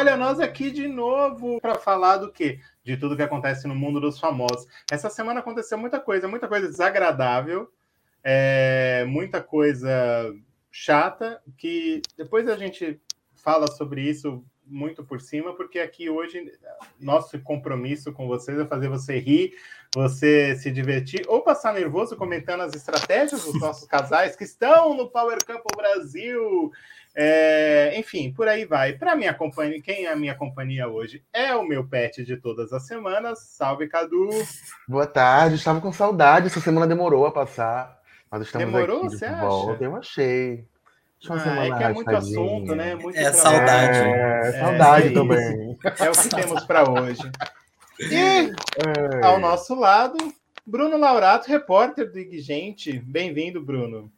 olha nós aqui de novo para falar do quê? De tudo que acontece no mundo dos famosos. Essa semana aconteceu muita coisa, muita coisa desagradável, é, muita coisa chata, que depois a gente fala sobre isso muito por cima, porque aqui hoje nosso compromisso com vocês é fazer você rir, você se divertir ou passar nervoso comentando as estratégias dos nossos casais que estão no Power Couple Brasil. É, enfim, por aí vai. Para minha companhia, quem é a minha companhia hoje é o meu pet de todas as semanas. Salve, Cadu. Boa tarde, estava com saudade. Essa semana demorou a passar, mas estamos demorou, aqui você de volta. acha? Eu achei. Ah, é que é muito assunto, né? Muito é saudade. É, saudade é também. É o que temos para hoje. E ao nosso lado, Bruno Laurato, repórter do IG Gente. Bem-vindo, Bruno.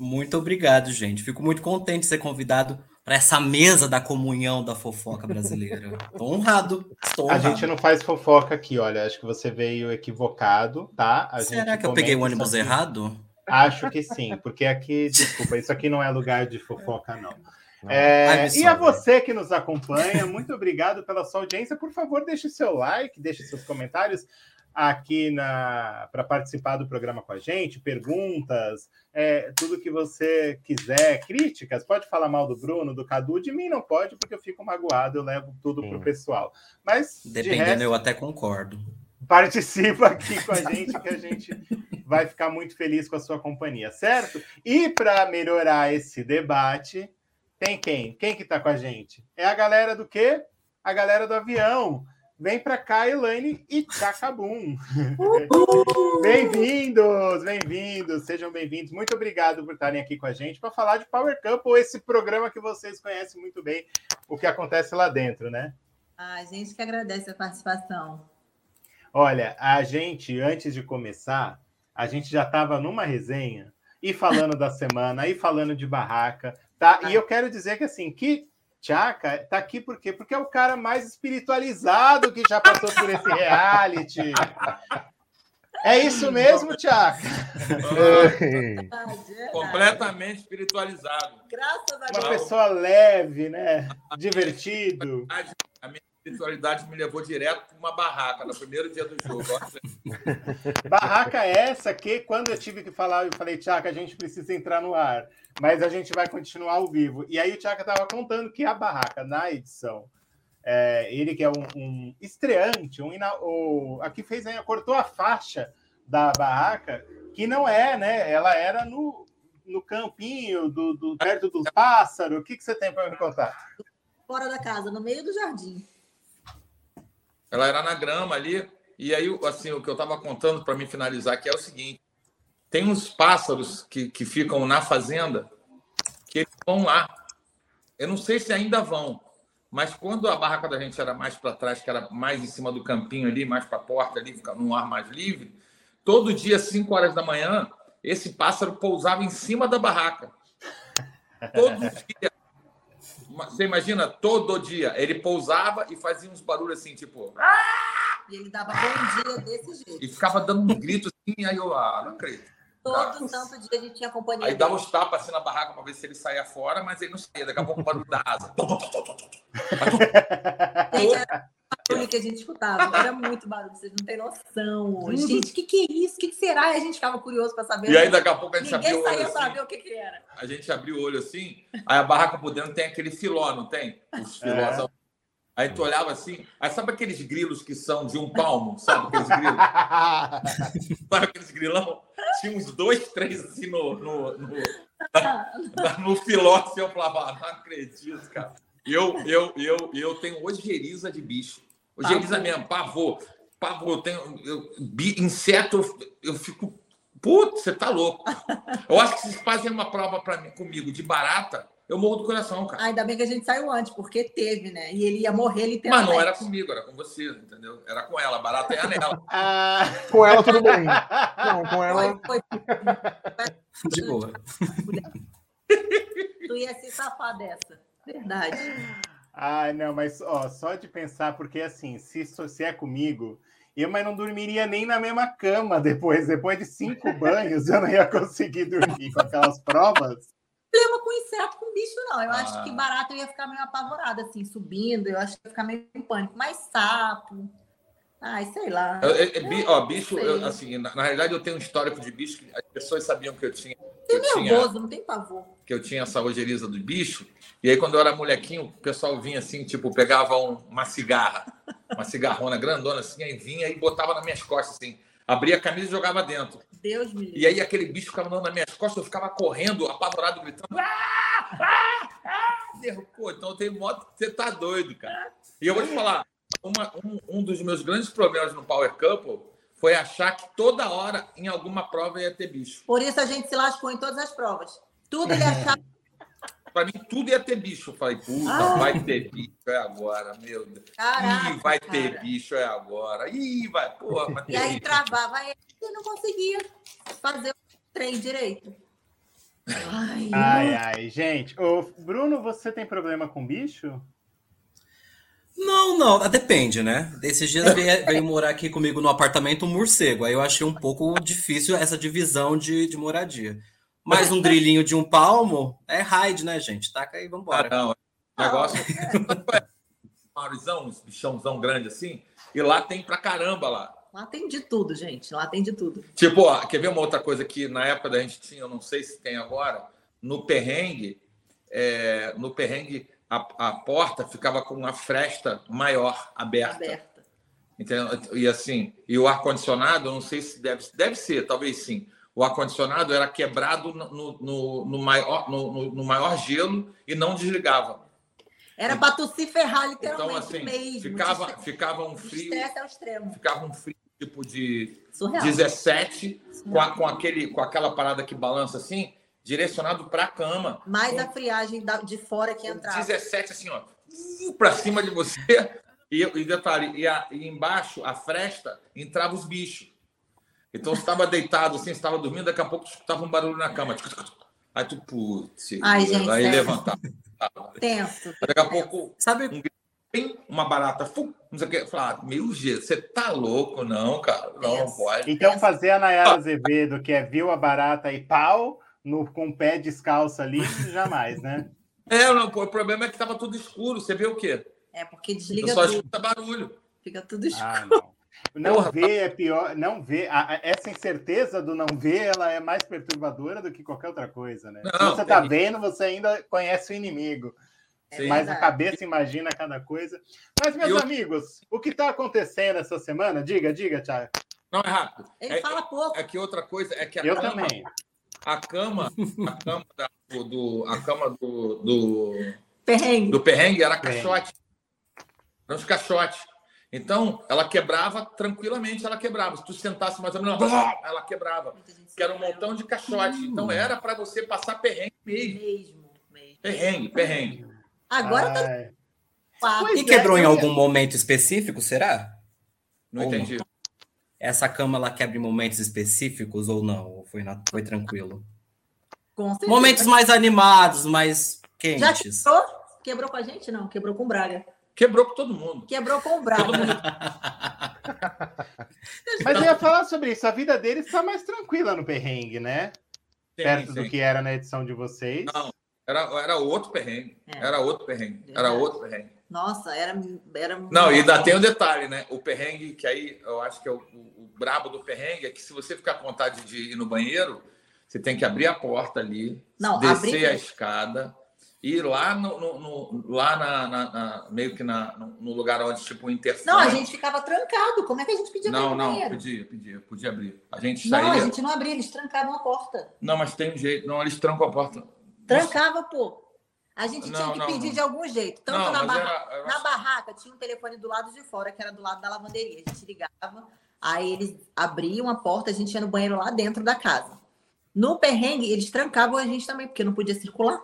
Muito obrigado, gente. Fico muito contente de ser convidado para essa mesa da comunhão da fofoca brasileira. Estou honrado. Estou A honrado. gente não faz fofoca aqui, olha. Acho que você veio equivocado, tá? A Será gente que eu peguei o ônibus errado? Acho que sim, porque aqui, desculpa, isso aqui não é lugar de fofoca, não. É, e a você que nos acompanha, muito obrigado pela sua audiência. Por favor, deixe seu like, deixe seus comentários aqui para participar do programa com a gente, perguntas, é, tudo que você quiser, críticas. Pode falar mal do Bruno, do Cadu, de mim não pode, porque eu fico magoado, eu levo tudo para o Sim. pessoal. Mas de Dependendo, resto, eu até concordo. participa aqui com a gente, que a gente vai ficar muito feliz com a sua companhia, certo? E para melhorar esse debate, tem quem? Quem que está com a gente? É a galera do quê? A galera do avião. Vem para cá, Elaine e Tchacabum. bem-vindos, bem-vindos, sejam bem-vindos. Muito obrigado por estarem aqui com a gente para falar de Power Couple, esse programa que vocês conhecem muito bem, o que acontece lá dentro, né? A gente que agradece a participação. Olha, a gente, antes de começar, a gente já estava numa resenha e falando da semana, e falando de barraca, tá? E eu quero dizer que assim, que Tchaka tá aqui por quê? Porque é o cara mais espiritualizado que já passou por esse reality. É isso mesmo, Tchaka? É, completamente espiritualizado. Graças a Uma Deus. pessoa leve, né? Divertido. Espiritualidade me levou direto para uma barraca no primeiro dia do jogo. Barraca essa que, quando eu tive que falar, eu falei, Tchaka, a gente precisa entrar no ar, mas a gente vai continuar ao vivo. E aí o Tchaka estava contando que a barraca, na edição, é, ele que é um, um estreante, um ina- o, aqui fez, ainda cortou a faixa da barraca, que não é, né? Ela era no, no campinho, do, do- perto dos pássaros. O que, que você tem para me contar? Fora da casa, no meio do jardim. Ela era na grama ali. E aí, assim, o que eu estava contando para me finalizar aqui é o seguinte: tem uns pássaros que, que ficam na fazenda que eles vão lá. Eu não sei se ainda vão, mas quando a barraca da gente era mais para trás, que era mais em cima do campinho ali, mais para a porta ali, num ar mais livre, todo dia, às 5 horas da manhã, esse pássaro pousava em cima da barraca. Todo dia. Você imagina, todo dia. Ele pousava e fazia uns barulhos assim, tipo. E ele dava bom dia desse jeito. E ficava dando um grito assim, aí eu, ah, não acredito. Todo santo dia a gente tinha companhia. Aí dava uns tapas assim na barraca para ver se ele saía fora, mas ele não saía. Daqui a pouco o barulho da asa. Gente, era barulho que a gente escutava. Era muito barulho, vocês não têm noção. Gente, o que, que é isso? O que, que será? E a gente ficava curioso para saber. E aí daqui a pouco a gente Ninguém abriu o olho saía assim. para ver o que, que era. A gente abriu o olho assim, aí a barraca por dentro tem aquele filó, não tem? Os filós. Aí tu olhava assim, aí sabe aqueles grilos que são de um palmo, sabe aqueles grilos? Sabe aqueles grilão? Tinha uns dois, três assim no, no, no, na- no filó, assim, eu falava, ah, não acredito, cara. Eu, eu, eu, eu tenho ojeriza de bicho. Ojeriza mesmo, pavor. Pavor, eu tenho. Eu, bi- inseto, eu, eu fico. Putz, você tá louco. Eu acho que se fazem uma prova pra mim, comigo de barata, eu morro do coração, cara. Ainda bem que a gente saiu antes, porque teve, né? E ele ia morrer Mas literalmente. não era comigo, era com você, entendeu? Era com ela, barata é a nela. Ah, Com ela tudo bem. Não, com ela. Foi, foi. De boa. Tu ia se safar dessa. Verdade. Ai, não, mas ó, só de pensar, porque assim, se, se é comigo, eu mas não dormiria nem na mesma cama depois. Depois de cinco banhos, eu não ia conseguir dormir com aquelas provas. problema com inseto, com bicho, não. Eu acho Ah. que barata eu ia ficar meio apavorada, assim, subindo. Eu acho que ia ficar meio em pânico. Mas sapo. Ai, sei lá. Eu- eu- eu- bi- ó, bicho, eu, assim, na, na realidade eu tenho um histórico de bicho que as pessoas sabiam que eu tinha. que eu tinha nervoso, não tem pavor. que eu tinha essa ojeriza do bicho. E aí, quando eu era molequinho, o pessoal vinha assim, tipo, pegava um- uma cigarra, uma cigarrona grandona assim, aí vinha e botava nas minhas costas, assim. Abria a camisa e jogava dentro. Deus me livre. E aí aquele bicho ficava andando nas minhas costas, eu ficava correndo, apavorado, gritando. Ah! Ah! Ah! Nervo. Pô, então tem moto você tá doido, cara. E eu vou te falar, uma- um, um dos meus grandes problemas no Power Couple foi achar que toda hora, em alguma prova, ia ter bicho. Por isso a gente se lascou em todas as provas. Tudo ele achava. Pra mim, tudo ia ter bicho. Eu falei, puta, Ah. vai ter bicho, é agora, meu Deus. Caraca, Ih, vai ter cara. bicho, é agora. Ih, vai, porra, vai ter E aí bicho. travava ele e não conseguia fazer o trem direito. Ai, Ai, ai, gente. Ô, Bruno, você tem problema com bicho? Não, não, depende, né? Esses dias veio, veio morar aqui comigo no apartamento um morcego. Aí eu achei um pouco difícil essa divisão de, de moradia. Mas um grilinho de um palmo é raid, né, gente? Taca aí, Ah, vambora. não. O negócio. Maurizão, uns bichãozão grande assim. E lá tem pra caramba lá. Lá tem de tudo, gente. Lá tem de tudo. Tipo, ó, quer ver uma outra coisa que na época da gente tinha, eu não sei se tem agora, no perrengue, é, no perrengue a, a porta ficava com uma fresta maior aberta. Aberta. Entendeu? E assim, e o ar-condicionado, não sei se deve, deve ser, talvez sim. O ar-condicionado era quebrado no, no, no- maior, no, no- maior gelo e não desligava. Era para tu se ferrar Então, literalmente assim, mesmo. ficava, de ficava um frio, ficava um frio tipo de Surreal. 17, com, Surreal. a- com, aquele, com aquela parada que balança assim, direcionado para a cama. Mais a friagem da- de fora que entrava. 17, assim, ó, para cima de você. E, e detalhe, e, a- e embaixo, a fresta, entrava os bichos. Então você estava deitado, assim, você estava dormindo, daqui a pouco escutava um barulho na cama. Aí tu, putz, Ai, gente, aí sério. levantava. Tenso. Daqui a pouco, Sabe, tem uma barata, fu, não sei o que. Falar, meu Deus, você tá louco? Não, cara, não, pode. Então, fazer a Nayara Azevedo, que é viu a barata e pau, no, com o pé descalço ali, jamais, né? É, não, pô, o problema é que tava tudo escuro. Você vê o quê? É porque Eu desliga só tudo. escuta barulho. Fica tudo escuro. Ah, não. Não Porra, ver é pior, não ver. a- a- essa incerteza do não ver, ela é mais perturbadora do que qualquer outra coisa, né? Se Não, você tá tem- vendo, você ainda conhece o inimigo. Sim. Mas a verdade. cabeça imagina cada coisa. Mas, meus E o- amigos, o que está acontecendo essa semana? Diga, diga, Thiago. Não, é rápido. Ele É, fala pouco. é que outra coisa é que a Eu também. A cama, a cama, da- do, a cama do, do, Perrengue. do perrengue era caixote. Eram os caixotes. Então, ela quebrava tranquilamente, ela quebrava. Se tu sentasse mais ou menos, ela quebrava. Que era um montão de caixote. Então, era para você passar perrengue mesmo. Mesmo, mesmo. Perrengue, perrengue. Agora tá e quebrou é, em algum momento específico, será? Não Ou não? Essa cama ela quebra em momentos específicos ou não? Ou foi, na- foi tranquilo? Com certeza. Momentos mais animados, mais Já quentes. quebrou? Quebrou com a gente? Não, quebrou com o Braga. Quebrou com todo mundo. Quebrou com o Braga. Mas eu ia falar sobre isso. A vida deles está mais tranquila no perrengue, né? Sim, Perto sim. do que era na edição de vocês. Não. Era, era outro perrengue. É. Era outro perrengue. Era Verdade. outro perrengue. Nossa, era. era Não, e ainda tem o detalhe, né? O perrengue, que aí eu acho que é o, o, o brabo do perrengue, é que se você ficar com vontade de ir no banheiro, você tem que abrir a porta ali, Não, descer abrir- a escada, ir lá no, no- no- lá na, na- na- meio que na, no, lugar onde, tipo, o interfone. Não, a gente ficava trancado. Como é que a gente pedia Não, não, banheiro? podia, podia, podia abrir. A gente Não, saía. a gente não abria, eles trancavam a porta. Não, mas tem um jeito. Não, eles trancam a porta. Trancava, pô. A gente tinha Não, que não, pedir não. de algum jeito. Tanto na, barra... era- era- na barraca tinha um telefone do lado de fora, que era do lado da lavanderia. A gente ligava, aí eles abriam a porta, a gente ia no banheiro lá dentro da casa. No perrengue, eles trancavam a gente também, porque não podia circular.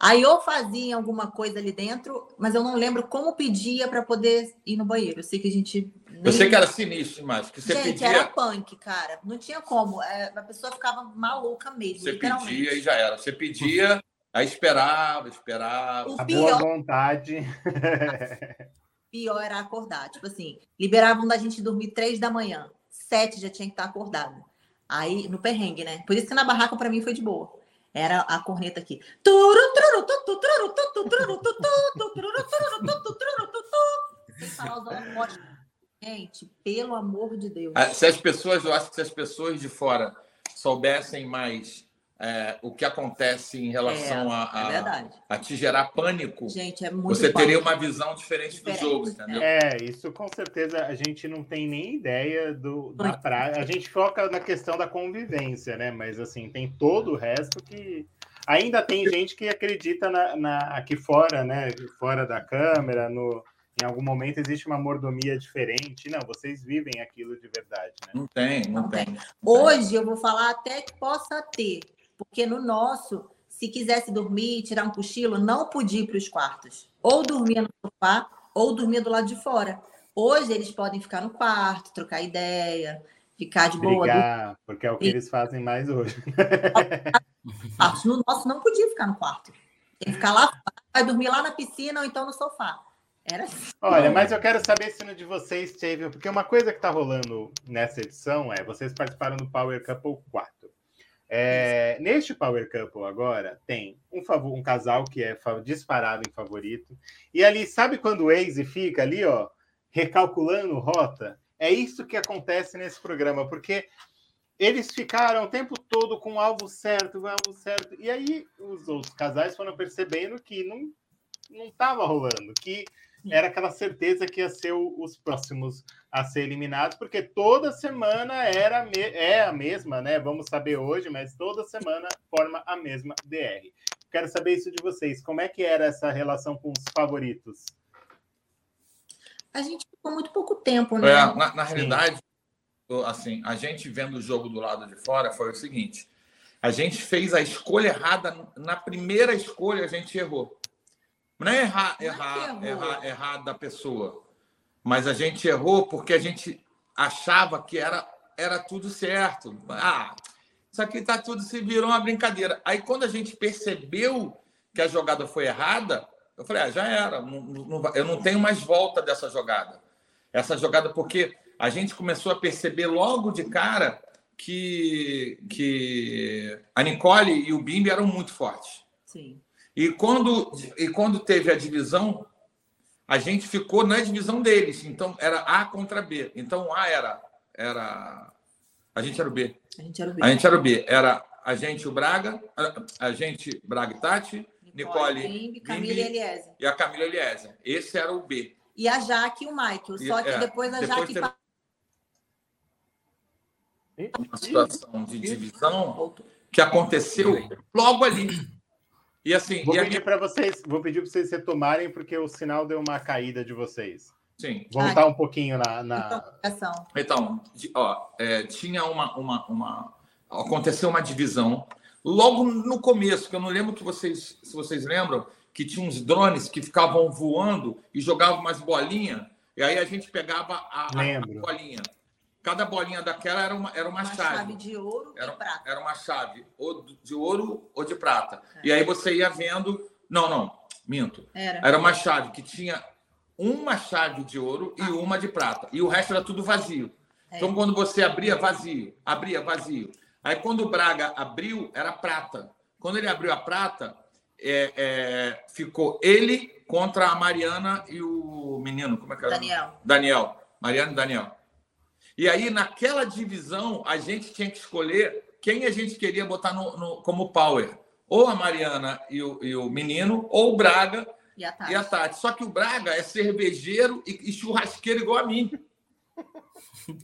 Aí eu fazia alguma coisa ali dentro, mas eu não lembro como pedia para poder ir no banheiro. Eu sei que a gente. nem- Eu sei que era sinistro, mas que você gente, pedia, era punk, cara. Não tinha como. É, a pessoa ficava maluca mesmo, você pedia e já era. Você pedia, aí esperava, esperava. O A boa pior, vontade. pior era acordar. Tipo assim, liberavam da gente dormir três da manhã. Sete já tinha que estar acordado. Aí, no perrengue, né? Por isso que na barraca, para mim, foi de boa. Era a corneta aqui. Gente, pelo amor de Deus. Ah, Se as pessoas, eu acho que se as pessoas de fora soubessem mais é, o que acontece em relação a, É a, a te gerar pânico, Gente, é muito você teria forte. uma visão diferente, Diferente, do jogo, entendeu? É, isso com certeza a gente não tem nem ideia do, da prática. A gente foca na questão da convivência, né? Mas assim, tem todo o resto que. Ainda tem gente que acredita na, na- aqui fora, né? Fora da câmera, no, em algum momento existe uma mordomia diferente. Não, vocês vivem aquilo de verdade, né? Não tem, não, Não tem. tem. Hoje eu vou falar até que possa ter, porque no nosso, se quisesse dormir, tirar um cochilo, não podia ir para os quartos. Ou dormia no sofá, ou dormia do lado de fora. Hoje eles podem ficar no quarto, trocar ideia, ficar de boa. Brigar, porque é o que eles fazem mais hoje. no quarto. No nosso não podia ficar no quarto. Tem que ficar lá, vai dormir lá na piscina ou então no sofá. Era assim. Olha, mas eu quero saber se no de vocês teve. Porque uma coisa que tá rolando nessa edição é vocês participaram do Power Couple 4. É, neste Power Couple agora tem um, favor, um casal que é disparado em favorito. E ali, sabe quando o Waze fica ali, ó, recalculando rota? É isso que acontece nesse programa, porque eles ficaram o tempo todo com o alvo certo, o alvo certo. E aí os outros casais foram percebendo que não não estava rolando, que era aquela certeza que ia ser o- os próximos a ser eliminados, porque toda semana era me- é a mesma, né? Vamos saber hoje, mas toda semana forma a mesma DR. Quero saber isso de vocês. Como é que era essa relação com os favoritos? A gente ficou muito pouco tempo, né? É, na, na realidade, assim, a gente vendo o jogo do lado de fora foi o seguinte: a gente fez a escolha errada na primeira escolha, a gente errou. Não é errar, Não é errar, errar, errar da pessoa, mas a gente errou porque a gente achava que era era tudo certo. Ah, isso aqui tá tudo se virou uma brincadeira. Aí quando a gente percebeu que a jogada foi errada, eu falei, ah, já era, não- não eu não tenho mais volta dessa jogada essa jogada, porque a gente começou a perceber logo de cara que, que a Nicole e o Bimbi eram muito fortes. Sim. E quando, e quando teve a divisão, a gente ficou na divisão deles. Então, era A contra B. Então, A era. era a gente era o B. A gente era o A bicho. gente era o B. Era a gente, o Braga, a, a gente, Braga e Tati, Nicole, Bimbi, Camila e Eliezer. e a Camila Eliezer. Esse era o B. E a Jaque e o Michael. Só que é, depois a depois Jaque teve- Uma situação de divisão que aconteceu logo ali. E assim, Vou e pedir minha... para vocês, vou pedir para vocês retomarem, porque o sinal deu uma caída de vocês. Sim. Voltar um pouquinho na. na-. Então, de- ó, é, tinha uma, uma, uma. Aconteceu uma divisão logo no começo, que eu não lembro que vocês, se vocês lembram, que tinha uns drones que ficavam voando e jogavam umas bolinhas, e aí a gente pegava a, a- a bolinha. Cada bolinha daquela era uma, era uma, Uma chave. chave de ouro Era, e prata. era uma chave, ou de ouro ou de prata. E aí você ia vendo. Não, não, minto. Era. Era uma chave que tinha uma chave de ouro e uma de prata. E o resto era tudo vazio. É. Então, quando você abria, vazio. Abria, vazio. Aí, quando o Braga abriu, era prata. Quando ele abriu a prata, é, é, ficou ele contra a Mariana e o menino. Como é que era? Daniel. Daniel. Mariana e Daniel. E aí, naquela divisão, a gente tinha que escolher quem a gente queria botar no, no- como power. Ou a Mariana e o, e o menino, ou o Braga E a Tati. e a Tati. Só que o Braga é cervejeiro e, e churrasqueiro igual a mim.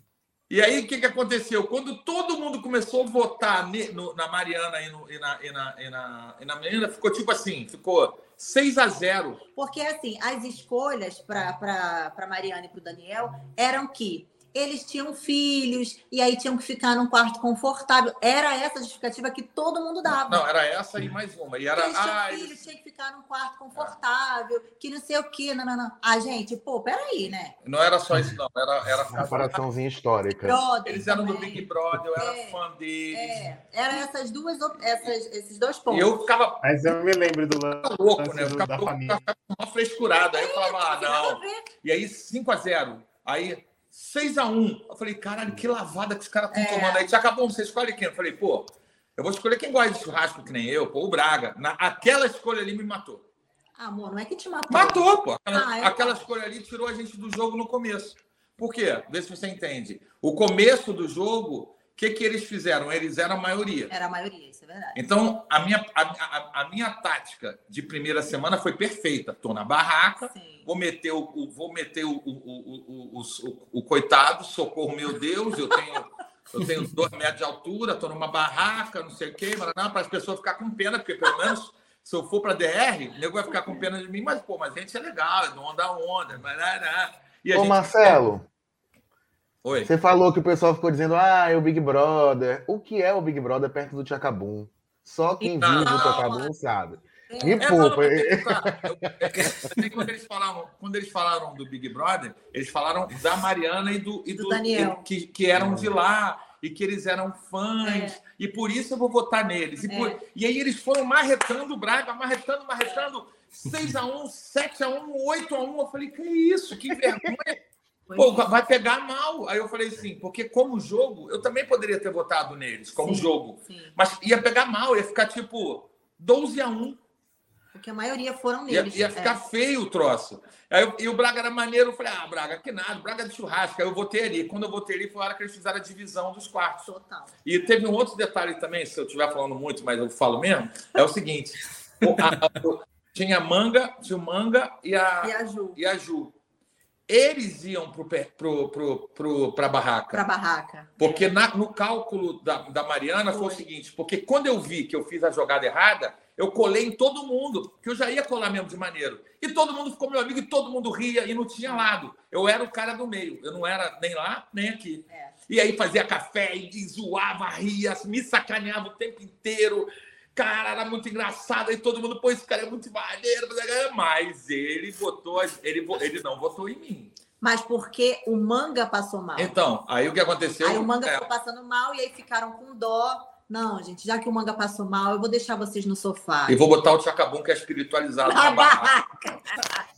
E aí, o que, que aconteceu? Quando todo mundo começou a votar ne- no- na Mariana e, no- e na, e, na, e, na, e na menina, ficou tipo assim, ficou 6 a 0 Porque, assim, as escolhas para Mariana e para o Daniel eram que eles tinham filhos e aí tinham que ficar num quarto confortável. Era essa a justificativa que todo mundo dava. Não, era essa e mais uma. E era. eles tinham Ah, filhos, eles- tinham que ficar num quarto confortável, que não sei o quê. Não, não, não. Ah, gente, pô, peraí, né? Não era só isso, não. Era, era Comparaçãozinha histórica. Brother Eles eram do também. Big Brother, eu era É, fã deles. É, era essas duas, essas, esses dois pontos. eu ficava Mas eu me lembro do louco, lance né? Eu ficava, da eu família. ficava com uma frescurada. Aí eu falava, ah, não. E aí, 5 a 0 Aí, 6 a 1 Eu falei, caralho, que lavada que os caras estão É. tomando. Aí já acabou, você escolhe quem? Eu falei, pô, Eu vou escolher quem gosta de churrasco que nem eu, pô, o Braga. Na, aquela escolha ali me matou. Ah, amor, não é que te matou. Matou, pô. Aquela, Ah, é? aquela escolha ali tirou a gente do jogo no começo. Por quê? Vê se você entende. O começo do jogo, que, que eles fizeram? Eles eram a maioria. Era a maioria, isso é verdade. Então, a minha, a, a- a minha tática de primeira semana foi perfeita. Tô na barraca, Sim. vou meter o, vou meter o, o, o, o, o- o coitado, socorro, meu Deus, eu tenho, eu tenho dois metros de altura, estou numa barraca, não sei o quê, para as pessoas ficar com pena, porque pelo menos se eu for para DR, o nego vai ficar com pena de mim, mas, pô, mas a gente é legal, é dono da onda, mas. E a Ô, gente... Marcelo, Oi. você falou que o pessoal ficou dizendo, ah, é o Big Brother. O que é o Big Brother perto do Tchacabum? Só quem Não, vive o Tchacabum sabe. Me É, É, poupa. é, é, quando, eles falaram, quando eles falaram do Big Brother, eles falaram da Mariana e do, e Do do, Daniel. que, que eram de lá e que eles eram fãs, e por isso eu vou votar neles. E, por- É. e aí eles foram marretando o Braga, marretando, marretando, 6x1, 7x1, 8x1. Eu falei, que isso, que vergonha. Pô, vai pegar mal. Aí eu falei assim, porque como jogo, eu também poderia ter votado neles, como Sim. jogo. Sim, Mas ia pegar mal, ia ficar tipo 12 a 1 porque a maioria foram Ia, neles. ia ficar feio o troço. Aí eu- e o Braga era maneiro. Eu falei, ah, Braga, que nada, Braga de churrasco. Aí eu votei ali. Quando eu votei ali, foi a hora que eles fizeram a divisão dos É, quartos. total. E teve um outro detalhe também, se eu estiver falando muito, mas eu falo mesmo, é o seguinte: o- a- tinha a manga, tinha o manga e a, E a Ju, e a Ju. Eles iam para pro, pro, pro, a barraca. barraca. Porque na- no cálculo da, da Mariana foi. Foi. o seguinte: porque quando eu vi que eu fiz a jogada errada, eu colei em todo mundo, que eu já ia colar mesmo de maneiro. E todo mundo ficou meu amigo e todo mundo ria e não tinha lado. Eu era o cara do meio, eu não era nem lá nem aqui. É. E aí fazia café e zoava, ria, me sacaneava o tempo inteiro. Cara, era muito engraçado. Aí todo mundo, pô, esse cara é muito maneiro. Mas ele votou, ele, ele não votou em mim. Mas porque o manga passou mal. Então, aí o que aconteceu? Aí o manga é, ficou passando mal e aí ficaram com dó. Não, gente, já que o manga passou mal, eu vou deixar vocês no sofá. E vou botar o Chacabum, que é espiritualizado Na na barraca. barraca.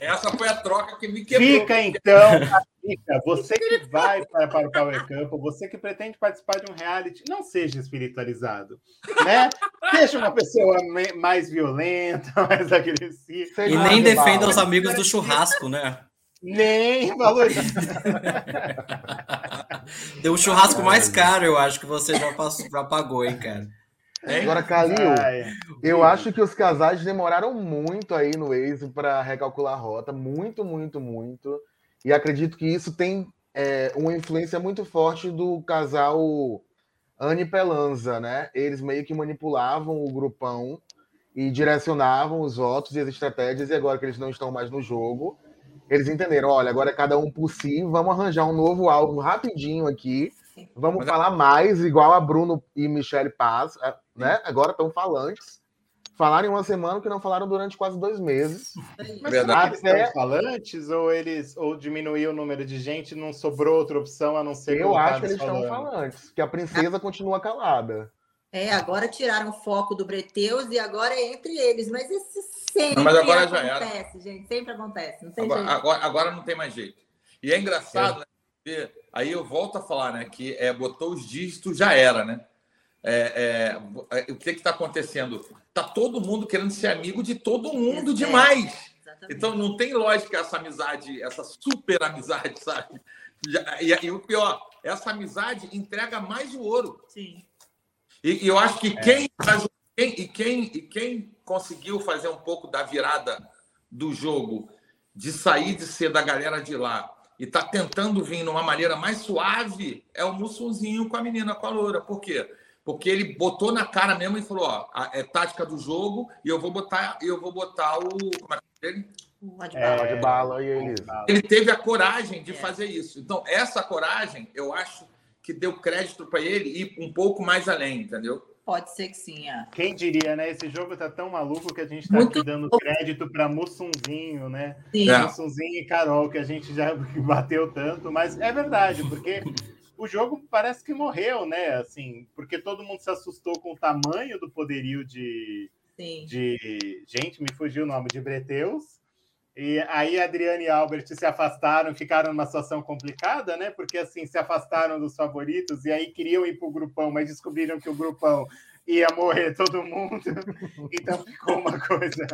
Essa foi a troca que me quebrou. Fica então, Você que vai para, para o Power Camp, você que pretende participar de um reality, não seja espiritualizado, né? Seja uma pessoa me- mais violenta, mais agressiva. E nem de defenda os amigos do churrasco, né? Nem valoriza. Deu o churrasco mais caro, eu acho, que você já, passou, já pagou, hein, cara. Hein? Agora, Calil, Ai, eu acho que os casais demoraram muito aí no Waze para recalcular a rota. Muito, muito, muito. E acredito que isso tem é, uma influência muito forte do casal Anne Pelanza, né? Eles meio que manipulavam o grupão e direcionavam os votos e as estratégias, e agora que eles não estão mais no jogo, eles entenderam, olha, agora é cada um por si, vamos arranjar um novo álbum rapidinho aqui, vamos Mas- falar mais, igual a Bruno e Michelle Paz, eh, né? Agora estão falantes. Falaram em uma semana que não falaram durante quase dois meses. Mas Verdade. estão falantes ou eles ou diminuiu o número de gente, não sobrou outra opção a não ser Eu acho que eles estão falando? falantes, que a princesa continua calada. É, agora tiraram o foco do Breteus e agora é entre eles. Mas isso sempre Não, mas agora já era. acontece, gente. Sempre acontece. Não tem Agora, jeito. agora, agora não tem mais jeito. E é engraçado, né? Porque Aí eu volto a falar, né? Que é, botou os dígitos, já era, né? É, é, é, o que está acontecendo? Tá todo mundo querendo ser amigo de todo mundo É, demais. Exatamente. Então não tem lógica essa amizade, essa super amizade, sabe? Já- E, e o pior, essa amizade entrega mais o ouro. Sim. E, e eu acho que É. quem, faz- quem- e, quem, e quem conseguiu fazer um pouco da virada do jogo, de sair de ser da galera de lá e tá tentando vir numa maneira mais suave, é o Mussunzinho com a menina, com a loura. Por quê? Porque ele botou na cara mesmo e falou: ó, a- é tática do jogo e eu vou botar, eu vou botar o. Como é que é ele? O Adbala. É. Pode bala e eles. Ele teve a coragem de É. fazer isso. Então, essa coragem, eu acho que deu crédito para ele ir um pouco mais além, entendeu? Pode ser que sim. É. Quem diria, né? Esse jogo tá tão maluco que a gente tá Muito aqui dando crédito para Mussunzinho, né? Sim. É. Mussunzinho e Carol, que a gente já bateu tanto, mas é verdade, porque o jogo parece que morreu, né? Assim, porque todo mundo se assustou com o tamanho do poderio de, sim. de gente, me fugiu o nome, de Breteus. E aí Adriane e Albert se afastaram, ficaram numa situação complicada, né? Porque assim se afastaram dos favoritos e aí queriam ir para o grupão, mas descobriram que o grupão ia morrer todo mundo. Então ficou uma coisa.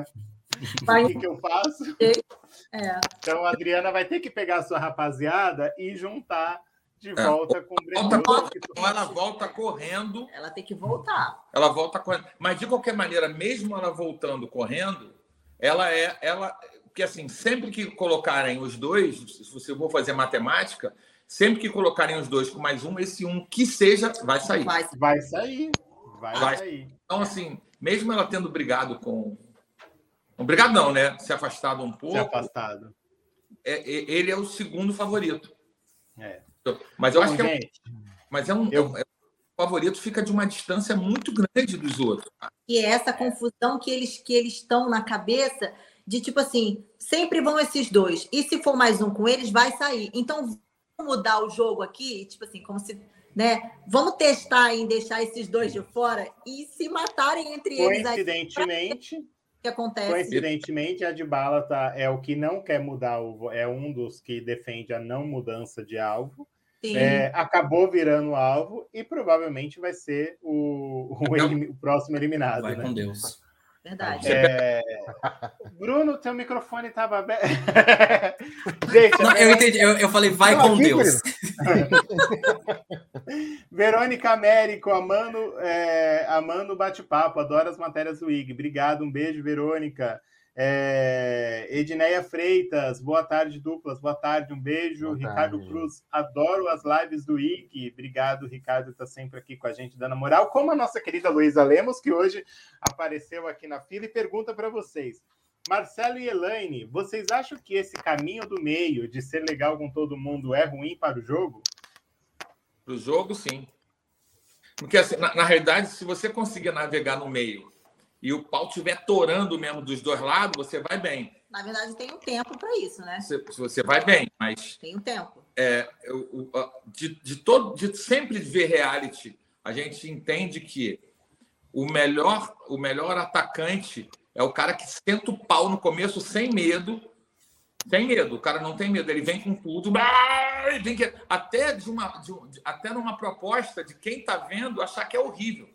O que, que eu faço? É. Então a Adriana vai ter que pegar a sua rapaziada e juntar de É. volta com o Volta, Breno. então ela volta correndo. Ela tem que voltar. Ela volta correndo. Mas de qualquer maneira, mesmo ela voltando correndo, ela é. Ela, porque assim, sempre que colocarem os dois, se você for fazer matemática, sempre que colocarem os dois com mais um, esse um que seja, vai sair. Vai. Vai sair. Vai, Vai. sair. Então, assim, mesmo ela tendo brigado com. Não brigado, não, né? Se afastado um Se pouco, afastado. é- é- ele é o segundo favorito. É. Mas eu Bom, acho que é um, gente, mas é um, eu- é um- o favorito fica de uma distância muito grande dos outros. E é essa confusão que eles que eles estão na cabeça de tipo assim, sempre vão esses dois. E se for mais um com eles, vai sair. Então vamos mudar o jogo aqui, tipo assim, como se, né? Vamos testar em deixar esses dois de fora e se matarem entre eles aí. Coincidentemente, que acontece? coincidentemente, a Dybala tá, é o que não quer mudar, o, é um dos que defende a não mudança de alvo. É, acabou virando alvo e provavelmente vai ser o, o, elimi- o próximo eliminado. Vai né? com Deus. Verdade. É, Bruno, teu microfone estava aberto. Gente, Não, eu entendi. Eu, eu falei, vai Tô com aqui, Deus. Verônica Américo, amando, é, amando o bate-papo, adoro as matérias do IG. Obrigado, um beijo, Verônica. É, Edneia Freitas, boa tarde, duplas, boa tarde, um beijo. Boa Ricardo tarde. Cruz, adoro as lives do IG. Obrigado, Ricardo, está sempre aqui com a gente, dando moral. Como a nossa querida Luísa Lemos, que hoje apareceu aqui na fila e pergunta para vocês. Marcelo e Elaine, vocês acham que esse caminho do meio de ser legal com todo mundo é ruim para o jogo? Para o jogo, sim. Porque, assim, na, na realidade, se você conseguir navegar no meio e o pau estiver torando mesmo dos dois lados, você vai bem. Na verdade, tem um tempo para isso, né? Você, você vai bem, mas Tem um tempo. é, a- de, de todo, de sempre ver reality, a gente entende que o melhor, o melhor atacante é o cara que senta o pau no começo sem medo. Sem medo, o cara não tem medo, ele vem com tudo, até, de uma, um- de- até numa proposta de quem está vendo achar que é horrível.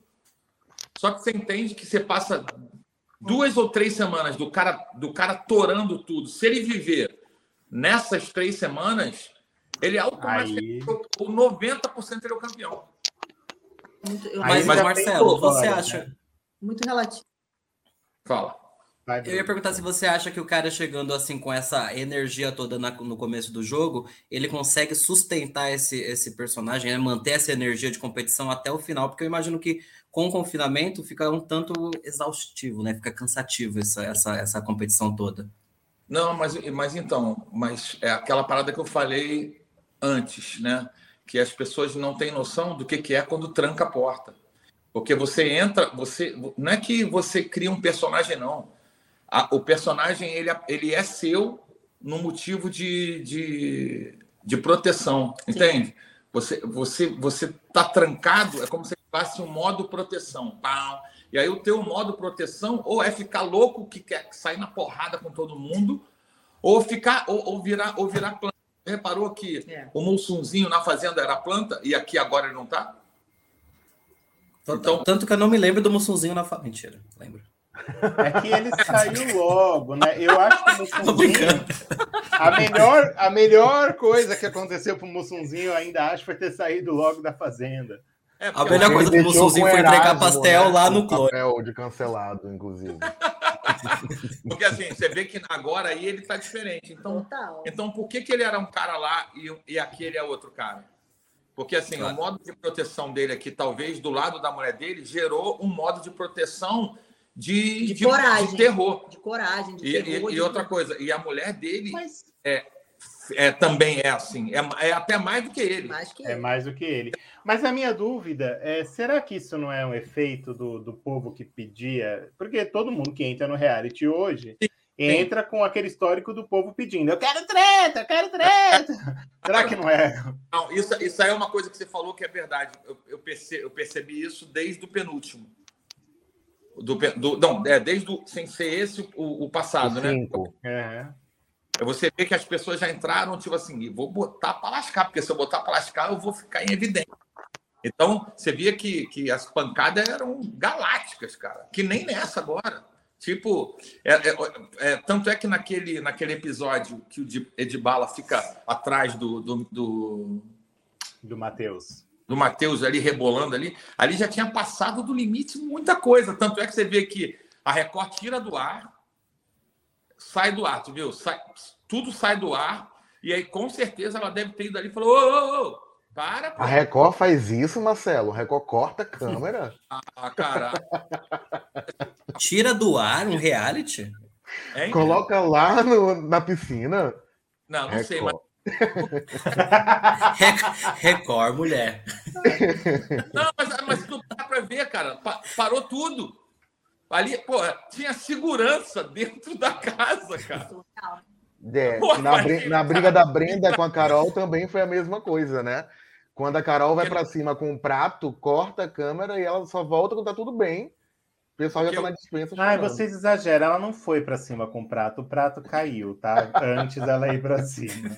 Só que você entende que você passa duas ou três semanas do cara, do cara torando tudo. Se ele viver nessas três semanas, ele é automaticamente, o 90% ele é o campeão. Muito, eu- Mas, Aí já Marcelo, tem você fora, acha. né? muito relativo. Fala. Vai, Eu ia perguntar se você acha que o cara chegando assim com essa energia toda na- no começo do jogo, ele consegue sustentar esse, esse personagem, né? manter essa energia de competição até o final, porque eu imagino que com o confinamento fica um tanto exaustivo, né? Fica cansativo essa, essa, essa competição toda. Não, mas, mas então, mas é aquela parada que eu falei antes, né? Que as pessoas não têm noção do que, que é quando tranca a porta. Porque você entra, você não é que você cria um personagem, não. A- o personagem ele, é- ele é seu no motivo de, de, de proteção, entende? Você você você tá trancado, é como se tivesse um modo proteção. Pau. E aí o teu modo proteção ou é ficar louco que quer sair na porrada com todo mundo, ou ficar ou, ou virar ou virar planta. Reparou que É. o Mussunzinho na fazenda era planta e aqui agora ele não tá? Então, tanto que eu não me lembro do Mussunzinho na fa... Mentira, lembro. É que ele saiu logo, né? Eu acho que o Mussunzinho, a melhor, a melhor coisa que aconteceu pro Mussunzinho, eu ainda acho, foi ter saído logo da fazenda. É, A melhor coisa deixou Mussunzinho com foi entregar pastel né, lá no clone. Papel de cancelado, inclusive. Porque assim, você vê que agora aí ele tá diferente. Então, Total. então por que, que ele era um cara lá e, e aqui ele é outro cara? Porque assim, Claro. o modo de proteção dele aqui, talvez do lado da mulher dele, gerou um modo de proteção de, De coragem. de terror. De coragem, de E, e- terror, e de- outra coisa, e a mulher dele Mas é, também é assim, é, é até mais do que ele. Mais que é mais do que ele. Mas a minha dúvida é: será que isso não é um efeito do, do povo que pedia? Porque todo mundo que entra no reality hoje entra com aquele histórico do povo pedindo: eu quero treta, eu quero treta. será que não é? Não, isso, isso aí é uma coisa que você falou que é verdade. Eu, eu, perce- eu percebi isso desde o penúltimo. Do, do- não, é desde o, sem ser esse o, o passado, né? Cinco. É. você vê que as pessoas já entraram, tipo assim, vou botar para lascar, porque se eu botar para lascar, eu vou ficar em evidência. Então, você via que, que as pancadas eram galácticas, cara, que nem nessa agora. Tipo, é, é, é, tanto é que naquele, naquele episódio que o Edibala fica atrás do, do, do, do Matheus. Do Matheus ali rebolando ali, ali já tinha passado do limite muita coisa. Tanto é que você vê que a Record tira do ar, sai do ar, tu viu? Sai, tudo sai do ar, e aí com certeza ela deve ter ido ali e falou: ô, ô, ô, para. Pô. A Record faz isso, Marcelo. A Record corta a câmera. ah, cara. Tira do ar um reality? É, Coloca lá no, na piscina. Não, não Record. sei, mas. Record, mulher. Não, mas, mas tu dá pra ver, cara. Pa parou tudo. Ali, pô, tinha segurança dentro da casa, cara. É, na, na, briga da Brenda com a Carol também foi a mesma coisa, né? Quando a Carol vai para cima com um prato, corta a câmera e ela só volta quando tá tudo bem. O pessoal já tá na dispensa. Ai, vocês exageram. Ela não foi para cima com o prato. O prato caiu, tá? Antes dela ir para cima.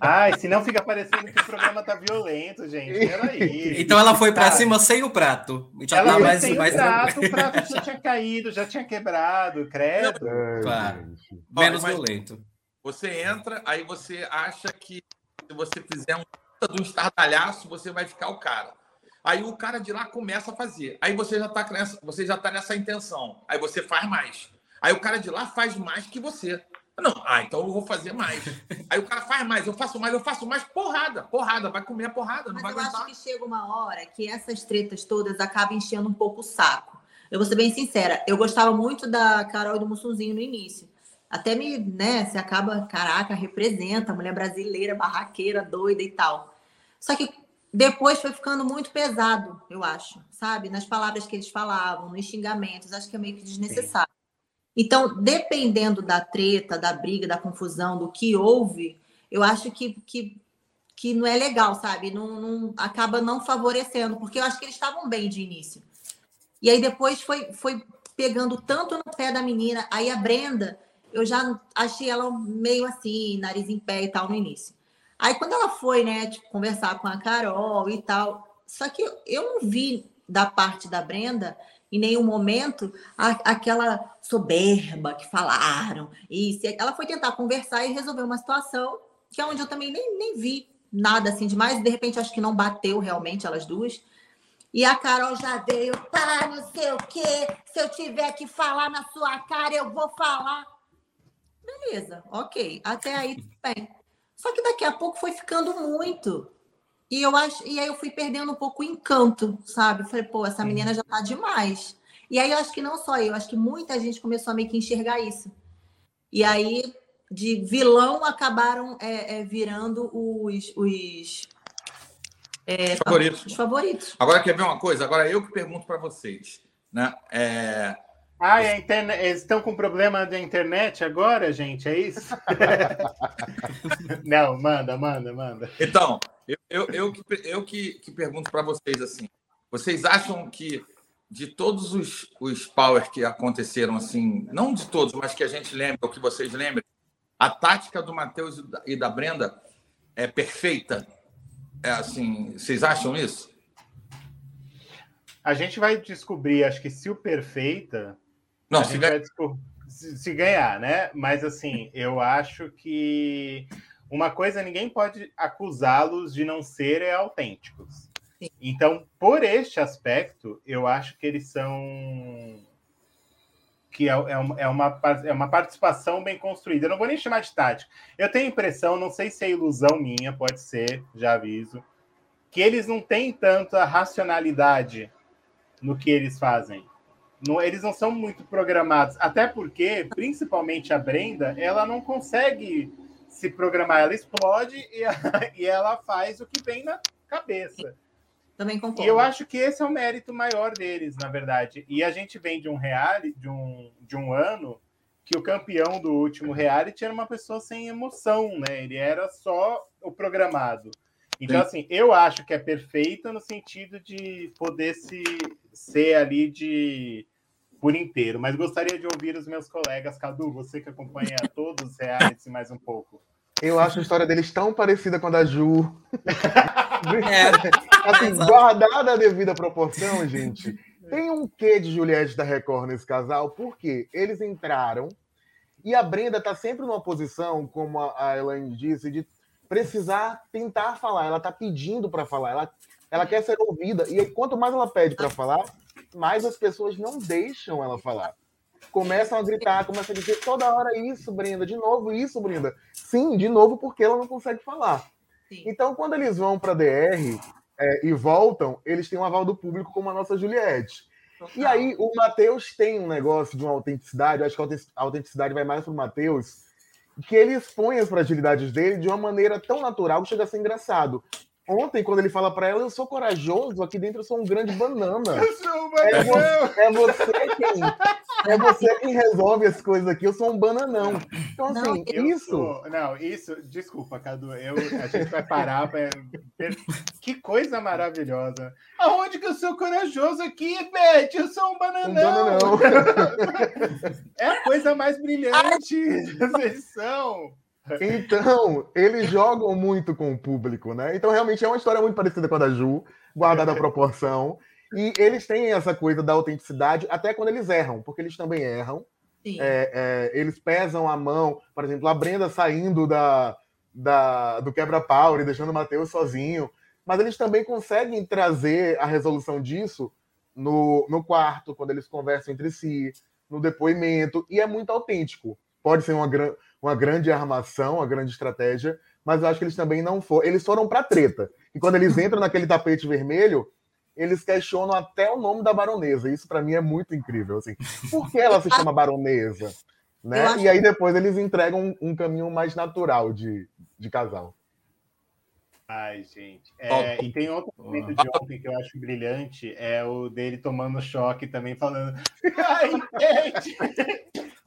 Ai, senão fica parecendo que o programa tá violento, gente. Peraí. Então ela foi para cima sem o prato. Já ela tá mais, sem mais o prato. O prato já tinha caído, já tinha quebrado, credo. claro. Menos Olha, violento. Você entra, aí você acha que se você fizer um do estardalhaço, você vai ficar o cara. Aí o cara de lá começa a fazer. Aí você já está nessa, você já tá nessa intenção. Aí você faz mais. Aí o cara de lá faz mais que você. Não, ah, então eu vou fazer mais. Aí o cara faz mais, eu faço mais, eu faço mais, porrada, porrada, vai comer a porrada, não Mas vai eu aguentar. acho que chega uma hora que essas tretas todas acabam enchendo um pouco o saco. Eu vou ser bem sincera, eu gostava muito da Carol e do Mussunzinho no início. Até me, né, você acaba, caraca, representa, mulher brasileira, barraqueira, doida e tal. Só que depois foi ficando muito pesado, eu acho, sabe? Nas palavras que eles falavam, nos xingamentos, acho que é meio que desnecessário. Então, dependendo da treta, da briga, da confusão, do que houve, eu acho que, que, que não é legal, sabe? Não, não acaba não favorecendo, porque eu acho que eles estavam bem de início. E aí depois foi, foi pegando tanto no pé da menina. Aí a Brenda, eu já achei ela meio assim, nariz em pé e tal no início. Aí quando ela foi, né, tipo, conversar com a Carol e tal, só que eu não vi da parte da Brenda em nenhum momento a, aquela soberba que falaram. E ela foi tentar conversar e resolver uma situação que é onde eu também nem, nem vi nada assim demais. De repente, acho que não bateu realmente elas duas. E a Carol já veio, tá, não sei o quê. Se eu tiver que falar na sua cara, eu vou falar. Beleza, ok. Até aí, tudo bem. Só que daqui a pouco foi ficando muito. E eu acho, e aí eu fui perdendo um pouco o encanto, sabe? Falei, pô, essa menina já tá demais. E aí eu acho que não só eu, acho que muita gente começou a meio que enxergar isso. E aí, de vilão, acabaram é, é, virando os, os, é, favoritos. os favoritos. Agora, quer ver uma coisa? Agora eu que pergunto para vocês. Né? É, ah, a internet... eles estão com problema da internet agora, gente? É isso? Não, manda, manda, manda. Então, eu, eu, eu, que, eu que, que pergunto para vocês assim: vocês acham que de todos os, os powers que aconteceram, assim, não de todos, mas que a gente lembra, ou que vocês lembram, a tática do Matheus e da Brenda é perfeita? É assim, vocês acham isso? A gente vai descobrir, acho que se o perfeita não, se, ganha... se, se ganhar, né? Mas assim, eu acho que uma coisa ninguém pode acusá-los de não serem autênticos. Sim. Então, por este aspecto, eu acho que eles são que é, é, uma, é, uma, é uma participação bem construída. Eu não vou nem chamar de tática. Eu tenho a impressão, não sei se é ilusão minha, pode ser, já aviso, que eles não têm tanta racionalidade no que eles fazem. Não, eles não são muito programados, até porque, principalmente a Brenda, ela não consegue se programar, ela explode e, a, e ela faz o que vem na cabeça. Também concordo. E eu acho que esse é o mérito maior deles, na verdade. E a gente vem de um reality, de um, de um ano, que o campeão do último reality era uma pessoa sem emoção, né? Ele era só o programado. Então, Sim. assim, eu acho que é perfeita no sentido de poder se ser ali de por inteiro, mas gostaria de ouvir os meus colegas. Cadu, você que acompanha todos os realities mais um pouco. Eu acho a história deles tão parecida com a da Ju. É. assim, guardada a devida proporção, gente. Tem um quê de Juliette da Record nesse casal, porque eles entraram e a Brenda tá sempre numa posição, como a Elaine disse, de precisar tentar falar. Ela tá pedindo para falar, ela, ela quer ser ouvida. E quanto mais ela pede para falar, mais as pessoas não deixam ela falar começam a gritar, começam a dizer toda hora isso, Brenda, de novo isso, Brenda. Sim, de novo, porque ela não consegue falar. Sim. Então, quando eles vão para a DR é, e voltam, eles têm um aval do público, como a nossa Juliette. Total. E aí, o Matheus tem um negócio de uma autenticidade, acho que a autenticidade vai mais para o Matheus, que ele expõe as fragilidades dele de uma maneira tão natural que chega a ser engraçado. Ontem, quando ele fala para ela, eu sou corajoso, aqui dentro eu sou um grande banana. Eu sou um bananão. É, você, é você quem, é você quem resolve as coisas aqui, eu sou um bananão. Então, assim, não, isso. Sou, não, isso, desculpa, Cadu, eu, a gente vai parar. Pra, que coisa maravilhosa. Aonde que eu sou corajoso aqui, Beth? Eu sou um bananão. Um bananão. é a coisa mais brilhante dessa edição. Então, eles jogam muito com o público, né? Então, realmente é uma história muito parecida com a da Ju, guardada a proporção. E eles têm essa coisa da autenticidade até quando eles erram, porque eles também erram. É, é, eles pesam a mão, por exemplo, a Brenda saindo da, da do quebra-pau e deixando o Matheus sozinho. Mas eles também conseguem trazer a resolução disso no, no quarto, quando eles conversam entre si, no depoimento, e é muito autêntico. Pode ser uma grande uma grande armação, uma grande estratégia, mas eu acho que eles também não foram. Eles foram para treta. E quando eles entram naquele tapete vermelho, eles questionam até o nome da baronesa. Isso para mim é muito incrível. Assim. Por que ela se chama baronesa? Né? Acho... E aí depois eles entregam um, um caminho mais natural de, de casal. Ai, gente. É, e tem outro momento de ontem que eu acho brilhante, é o dele tomando choque também, falando. Ai, gente!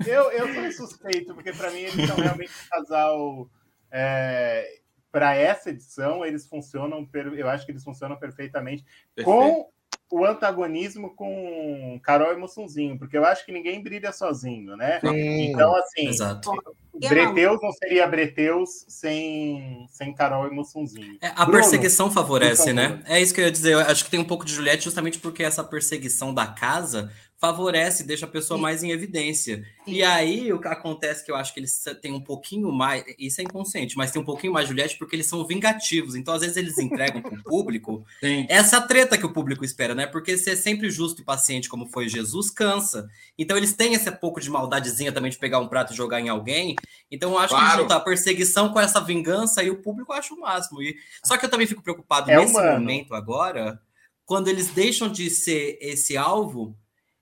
Eu, eu sou suspeito, porque para mim eles são realmente um casal. É, para essa edição, eles funcionam, eu acho que eles funcionam perfeitamente Perfeito. com o antagonismo com Carol e Mussunzinho, porque eu acho que ninguém brilha sozinho, né? Sim. Então, assim, Exato. Breteus não seria Breteus sem, sem Carol e Mussunzinho. É, a Bruno, perseguição favorece, né? É isso que eu ia dizer. Eu acho que tem um pouco de Juliette justamente porque essa perseguição da casa favorece, deixa a pessoa Sim. mais em evidência. Sim. E aí o que acontece que eu acho que eles têm um pouquinho mais, isso é inconsciente, mas tem um pouquinho mais Juliette porque eles são vingativos. Então às vezes eles entregam para o público Sim. essa treta que o público espera, né? Porque ser sempre justo e paciente como foi Jesus cansa. Então eles têm esse pouco de maldadezinha também de pegar um prato e jogar em alguém. Então eu acho claro. que juntar a perseguição com essa vingança e o público eu acho o máximo. E só que eu também fico preocupado é nesse humano. momento agora, quando eles deixam de ser esse alvo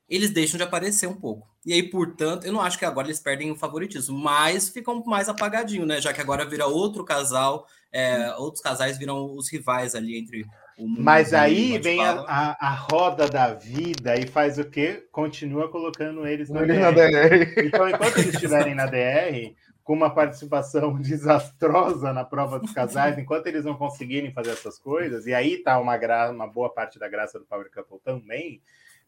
eles deixam de aparecer um pouco. E aí, portanto, eu não acho que agora eles perdem o favoritismo, mas ficam mais apagadinho, né? Já que agora vira outro casal, é, outros casais viram os rivais ali entre o mundo. Mas aí vem a, a, a, roda da vida e faz o quê? Continua colocando eles na, DR. na DR. Então, enquanto eles estiverem na DR, com uma participação desastrosa na prova dos casais, enquanto eles não conseguirem fazer essas coisas, e aí tá uma, gra uma boa parte da graça do Power Couple também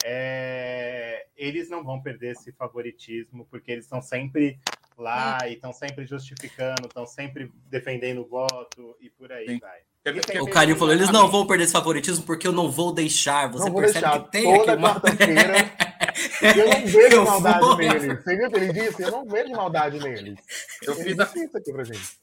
é, eles não vão perder esse favoritismo, porque eles estão sempre lá é. e estão sempre justificando, estão sempre defendendo o voto e por aí Sim. vai. É o Carinho falou, eles não vão perder esse favoritismo porque eu não vou deixar. Você não vou percebe deixar. que tem Toda aqui uma... eu não vejo eu maldade vou... neles. Você viu o que ele disse? Eu não vejo maldade neles. Eu fiz a... isso aqui pra gente.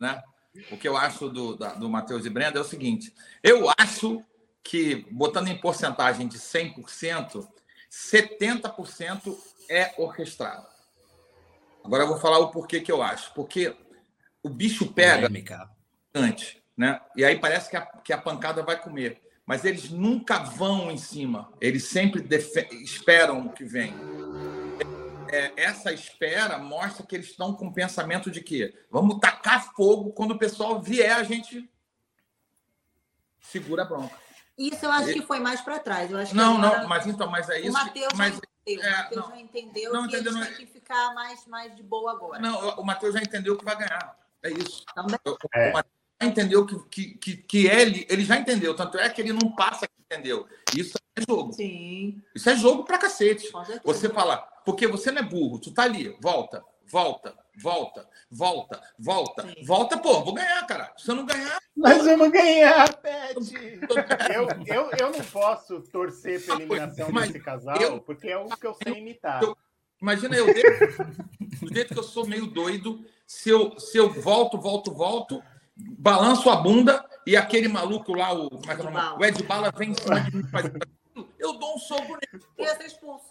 né? O que eu acho do, do Matheus e Brenda é o seguinte: eu acho que, botando em porcentagem de 100%, 70% é orquestrado. Agora eu vou falar o porquê que eu acho. Porque o bicho pega antes, né? E aí parece que a, que a pancada vai comer. Mas eles nunca vão em cima. Eles sempre esperam o que vem. É, essa espera mostra que eles estão com o pensamento de que vamos tacar fogo quando o pessoal vier, a gente segura a bronca. Isso eu acho que foi mais para trás. Eu acho não, não, mas então, mas é isso. O Matheus já entendeu. É, já entendeu não, que entendeu, eles têm que ficar mais, mais de boa agora. Não, o Matheus já entendeu que vai ganhar. É isso. É. O Matheus entendeu que, que, que, que ele, ele já entendeu. Tanto é que ele não passa que entendeu. Isso é jogo. Sim, Isso é jogo pra cacete. Você fala, porque você não é burro, tu tá ali, volta, volta, volta, volta, volta, Sim. volta, pô, vou ganhar, cara. Se eu não ganhar, Nós vamos ganhar, Pet! Eu, eu, eu não posso torcer pela eliminação Mas desse casal, eu- porque é o que eu sei imitar. eu- imagina eu, do jeito que eu sou meio doido, se eu, se eu volto, volto, volto, balanço a bunda e aquele maluco lá, o, como é que é o nome? O Ed Bala vem em cima de mim, faz eu dou um soco nele. Ia ser expulso.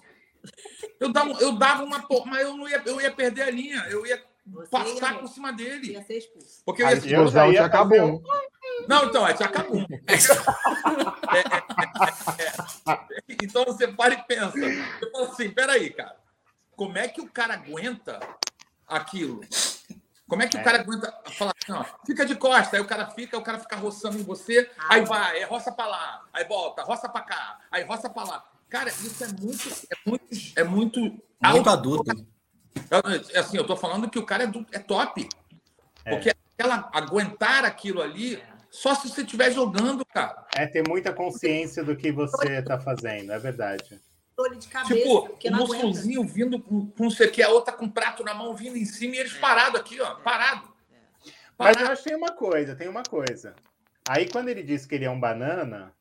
Eu dava, eu dava uma porra, mas eu não ia, eu ia perder a linha, eu ia Você passar ia, por cima dele. ia ser expulso. Porque eu ia, explosão ia tinha fazer acabou. Não, então, é Tchacabum. É, é, é, é. Então você para e pensa. Você fala assim: peraí, cara, como é que o cara aguenta aquilo? Como é que É. o cara aguenta falar assim, ó, fica de costa, aí o cara fica, o cara fica roçando em você, aí vai, é roça pra lá, aí volta, roça pra cá, aí roça pra lá. Cara, isso é muito, é muito, é muito, Muito adulto. É assim, eu tô falando que o cara é, do- é top. É. Porque aquela, aguentar aquilo ali, só se você estiver jogando, cara. É ter muita consciência do que você está fazendo, é verdade. Cabeça, Tipo, o musculzinho vindo com, com não sei o que, a outra com um prato na mão vindo em cima e eles parados aqui, ó, parado. Mas Parado. eu acho que tem uma coisa, tem uma coisa. Aí quando ele disse que ele é um banana,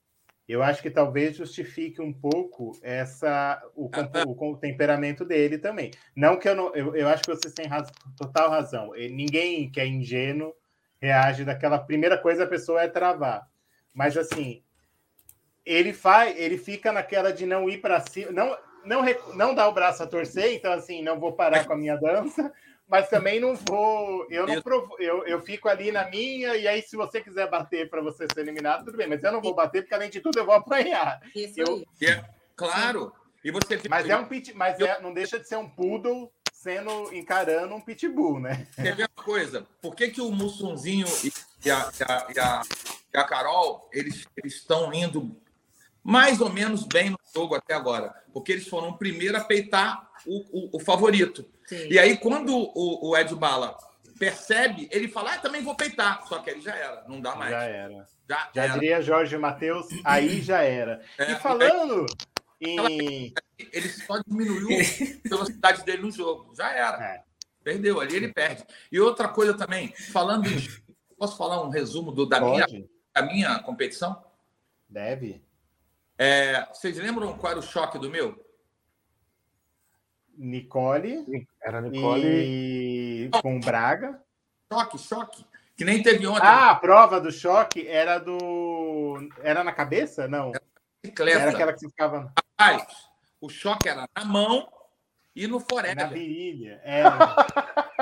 eu acho que talvez justifique um pouco essa o, compo- o, com- o temperamento dele também. Não que eu não, eu, eu acho que vocês têm raz- total razão. Ninguém que é ingênuo reage daquela primeira coisa a pessoa é travar. Mas assim, ele faz, ele fica naquela de não ir para cima, não não não dar o braço a torcer, então assim, não vou parar com a minha dança, mas também não vou, eu não provo, eu, eu fico ali na minha e aí se você quiser bater para você ser eliminado, tudo bem, mas eu não vou bater porque além de tudo eu vou apanhar. Isso eu- aí. É- claro. E você fica. Mas é um pit, mas é- não deixa de ser um poodle sendo encarando um pitbull, né? Quer ver uma coisa? Por que, que o Mussunzinho e a, e a, e a, e a Carol eles eles estão indo mais ou menos bem no jogo até agora? Porque eles foram o primeiro a peitar o, o, o favorito. Sim. E aí, quando o, o Ed Bala percebe, ele fala: ah, também vou peitar. Só que ele já era, não dá mais. Já era. Já, Já era. diria Jorge Matheus, aí já era. É, E falando em Ele só diminuiu a velocidade dele no jogo. Já era. É. Perdeu, ali ele perde. E outra coisa também, falando em. Posso falar um resumo do, da, minha, da minha competição? deve. É, vocês lembram qual era o choque do meu? Nicole Era Nicole. e com Braga. Choque, choque. Que nem teve ontem. Ah, a prova do choque era do. Era na cabeça? Não. bicicleta. Era aquela que você ficava Rapaz, o choque era na mão e no na forever. virilha. Era.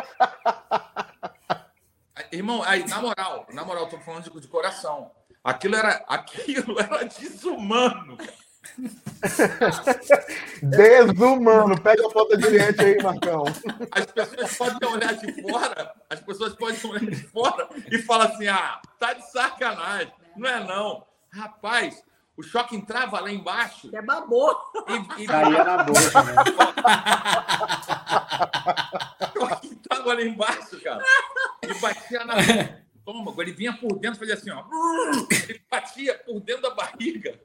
Irmão, aí, na moral, na moral, tô falando de, de coração. Aquilo era, aquilo era desumano. cara. Desumano. Pega a foto Juliette aí, Marcão. As pessoas podem olhar de fora, as pessoas podem olhar de fora e falar assim: ah, tá de sacanagem. Não é não. Rapaz, o choque entrava lá embaixo É babou. e, e Saía na boca, né? o choque entrava lá embaixo, cara. E batia na estômago. Ele vinha por dentro, fazia assim, ó. Ele batia por dentro da barriga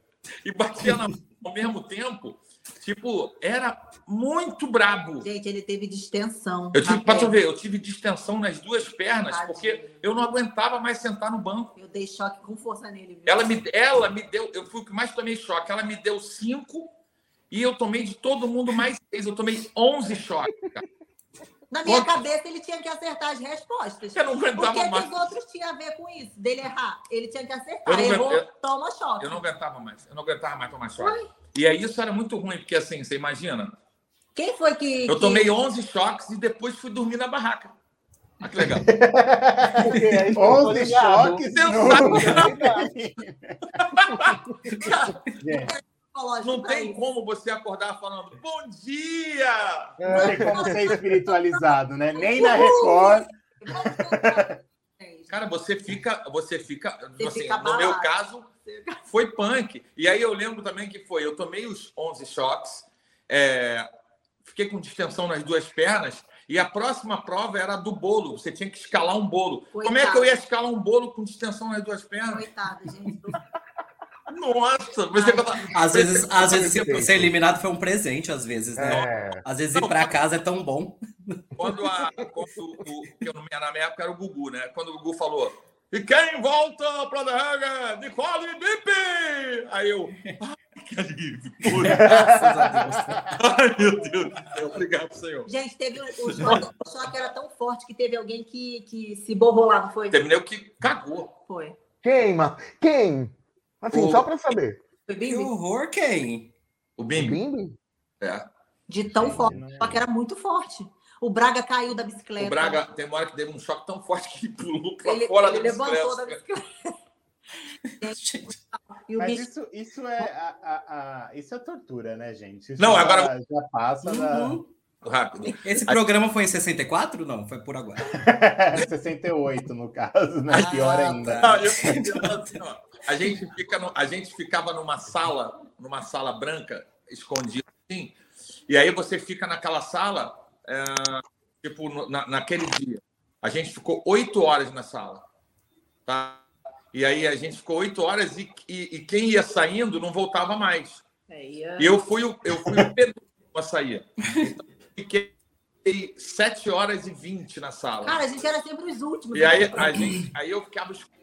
e batia na ao mesmo tempo. Tipo, era muito brabo. Gente, ele teve distensão. Eu tive, pra tu ver, eu tive distensão nas duas pernas, porque eu não aguentava mais sentar no banco. Eu dei choque com força nele. viu? Ela me, ela me deu, eu fui o que mais tomei choque. Ela me deu cinco e eu tomei de todo mundo mais seis. Eu tomei 11 choques. Cara. Na minha Quanto- cabeça, ele tinha que acertar as respostas. Eu não O que, aguentava que mais. os outros tinham a ver com isso? Dele errar. Ele tinha que Eu acertar. não Errou, aguento- toma choque. Eu não aguentava mais. Eu não aguentava mais tomar choque. E aí isso era muito ruim, porque assim, você imagina, Quem foi que. eu que- tomei 11 choques e depois fui dormir na barraca. Olha que legal. Porque aí ficou 11 ligado. choques. Psicológico Não tem isso. como você acordar falando bom dia! não tem como ser espiritualizado, né? Nem na Record. Cara, você fica, você fica, Você assim, fica no meu caso, foi punk. E aí eu lembro também que foi, eu tomei os 11 choques, é, fiquei com distensão nas duas pernas E a próxima prova era a do bolo. Você tinha que escalar um bolo. Coitado. Como é que eu ia escalar um bolo com distensão nas duas pernas? Coitada, gente. Nossa! Você... Às vezes, às vezes Perfeito. ser eliminado foi um presente, às vezes, né? É, Às vezes ir pra casa é tão bom. Quando, a, quando o, que eu, não- na minha época era o Gugu, né? Quando o Gugu falou, e quem volta para a Nicole Bipe! Aí eu, ai, que alívio. Graças a Deus. Ai, meu Deus do céu. Obrigado, Senhor. Gente, teve um- o choque, o choque era tão forte que teve alguém que, que se borrou lá, não foi? Terminei o que cagou. Foi. quem, Mar... Quem? Assim, O- só pra saber. Que horror, quem? O O Bimbi. Bimbi? É. de tão Gente, forte. não é- Só que era muito forte. O Braga caiu da bicicleta. O Braga tem uma hora que deu um choque tão forte que ele pulou para Ele, fora ele da levantou da bicicleta. bicicleta. Gente, Mas isso, isso, é, a, a- a- isso é tortura, né, gente? Isso Não, já- agora- Já passa da uhum. Rápido. Esse programa foi em 64? Não, foi por agora. 68, no caso, né? Ah, Pior tá. ainda. Não, eu- eu- assim, ó, a, gente fica no- a gente ficava numa sala, numa sala branca, escondido assim, e aí você fica naquela sala, é, tipo, no- na, naquele dia. A gente ficou oito horas na sala. Tá? E aí a gente ficou oito horas e, e- e quem ia saindo não voltava mais. É, E eu fui, o- eu fui o penúltimo a sair. Então, fiquei sete horas e vinte na sala. Cara, a gente era sempre os últimos. E aí, né? a gente, aí eu ficava escutando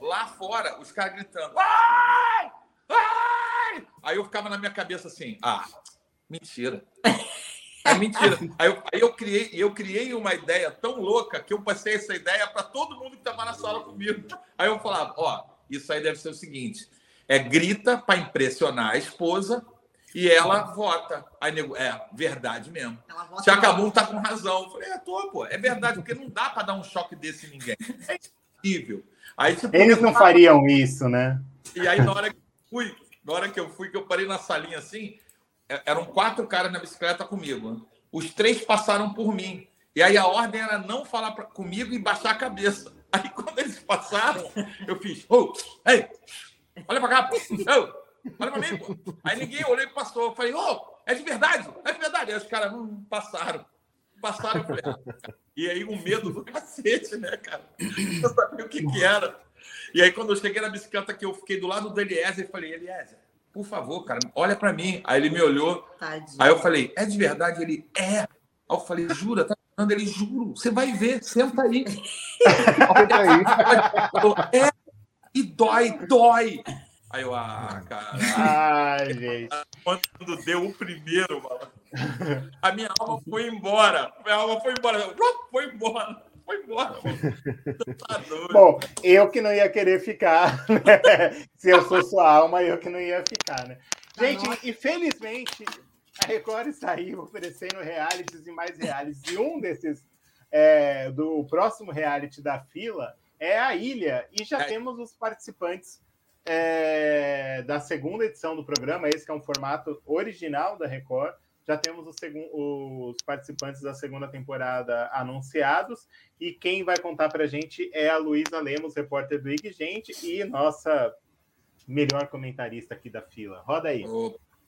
lá fora, os caras gritando. Ai! Ai! Aí eu ficava na minha cabeça assim, ah, mentira. É mentira. Aí eu, aí eu criei, eu criei uma ideia tão louca que eu passei essa ideia para todo mundo que estava na sala comigo. Aí eu falava, ó, isso aí deve ser o seguinte: é grita para impressionar a esposa e ela vota. Aí nego, é verdade mesmo. Volta Chacabum tá com razão. Eu falei, é, tô, pô. É verdade, porque não dá para dar um choque desse em ninguém. É impossível. Aí, tipo, Eles não fariam isso, né? e aí, na hora que eu fui, na hora que eu fui, que eu parei na salinha assim, é- eram quatro caras na bicicleta comigo. Os três passaram por mim. E aí a ordem era não falar pra- comigo e baixar a cabeça. Aí quando eles passaram, eu fiz, ô, ei, olha pra cá, pô. Ô, olha pra mim, pô. Aí ninguém olhou e passou. Eu falei, ô, é de verdade, é de verdade. Aí os caras, hum, passaram. Passaram, eu falei, ah. E aí o medo do cacete, né, cara? Eu sabia o que que era. E aí, quando eu cheguei na bicicleta, que eu fiquei do lado do Eliezer, eu falei, Eliezer, por favor, cara, olha pra mim. Aí ele me olhou, Tadinho. aí eu falei, é de verdade? Ele, é. Aí eu falei, jura? Tá falando? Ele, juro, você vai ver, senta aí. Senta aí. Falou, é, e dói, dói. Aí eu, ah, cara, Ai, gente. quando deu o primeiro, mano, a minha alma foi embora. Minha alma foi embora. Foi embora. Foi embora. Tá. Bom, eu que não ia querer ficar, né? Se eu sou sua alma, eu que não ia ficar, né? Gente, Nossa. infelizmente, a Record está aí oferecendo realities e mais realities. E um desses, é, do próximo reality da fila, é a Ilha. E já É. temos os participantes é, da segunda edição do programa, esse que é um formato original da Record. Já temos os, participantes da segunda temporada anunciados. E quem vai contar pra gente é a Luísa Lemos, repórter do IG Gente, e nossa melhor comentarista aqui da fila. Roda aí.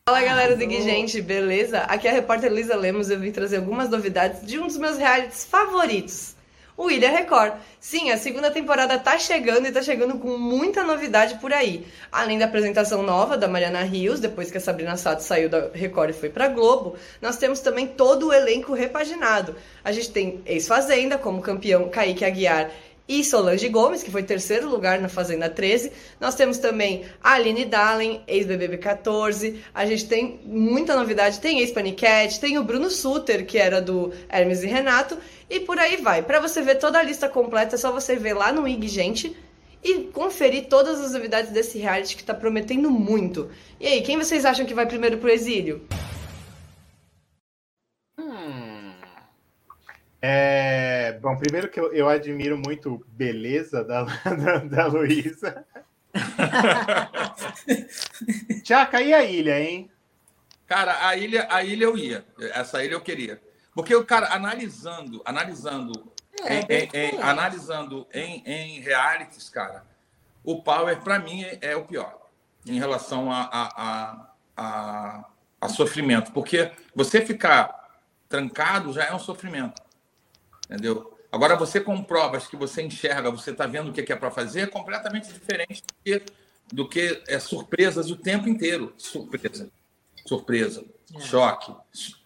Fala galera do Gui, gente, beleza? Aqui é a repórter Luísa Lemos. Eu vim trazer algumas novidades de um dos meus realities favoritos, o Ilha Record. Sim, a segunda temporada tá chegando e tá chegando com muita novidade por aí. Além da apresentação nova da Mariana Rios, depois que a Sabrina Sato saiu da Record e foi pra Globo, nós temos também todo o elenco repaginado. A gente tem ex-Fazenda, como campeão Kaique Aguiar e Solange Gomes, que foi terceiro lugar na Fazenda 13. Nós temos também a Aline Dallen, ex-BBB 14. A gente tem muita novidade, tem ex-Panicat, tem o Bruno Suter, que era do Hermes e Renato, e por aí vai. Para você ver toda a lista completa, é só você ver lá no IG Gente e conferir todas as novidades desse reality que tá prometendo muito. E aí, quem vocês acham que vai primeiro pro exílio? Hum. É, bom, primeiro que eu, eu admiro muito beleza da, da, da Luísa. Tchaca, e a ilha, hein? Cara, a ilha, a ilha eu ia. Essa ilha eu queria. Porque o cara, analisando, analisando, É, em, em- em- analisando em, em realities, cara, o Power, para mim, é, é o pior em relação a, a, a, a, a sofrimento. Porque você ficar trancado já é um sofrimento. Entendeu? Agora, você com provas que você enxerga, você está vendo o que é para fazer, é completamente diferente do que, do que é, surpresas o tempo inteiro. Surpresa, surpresa, é. choque,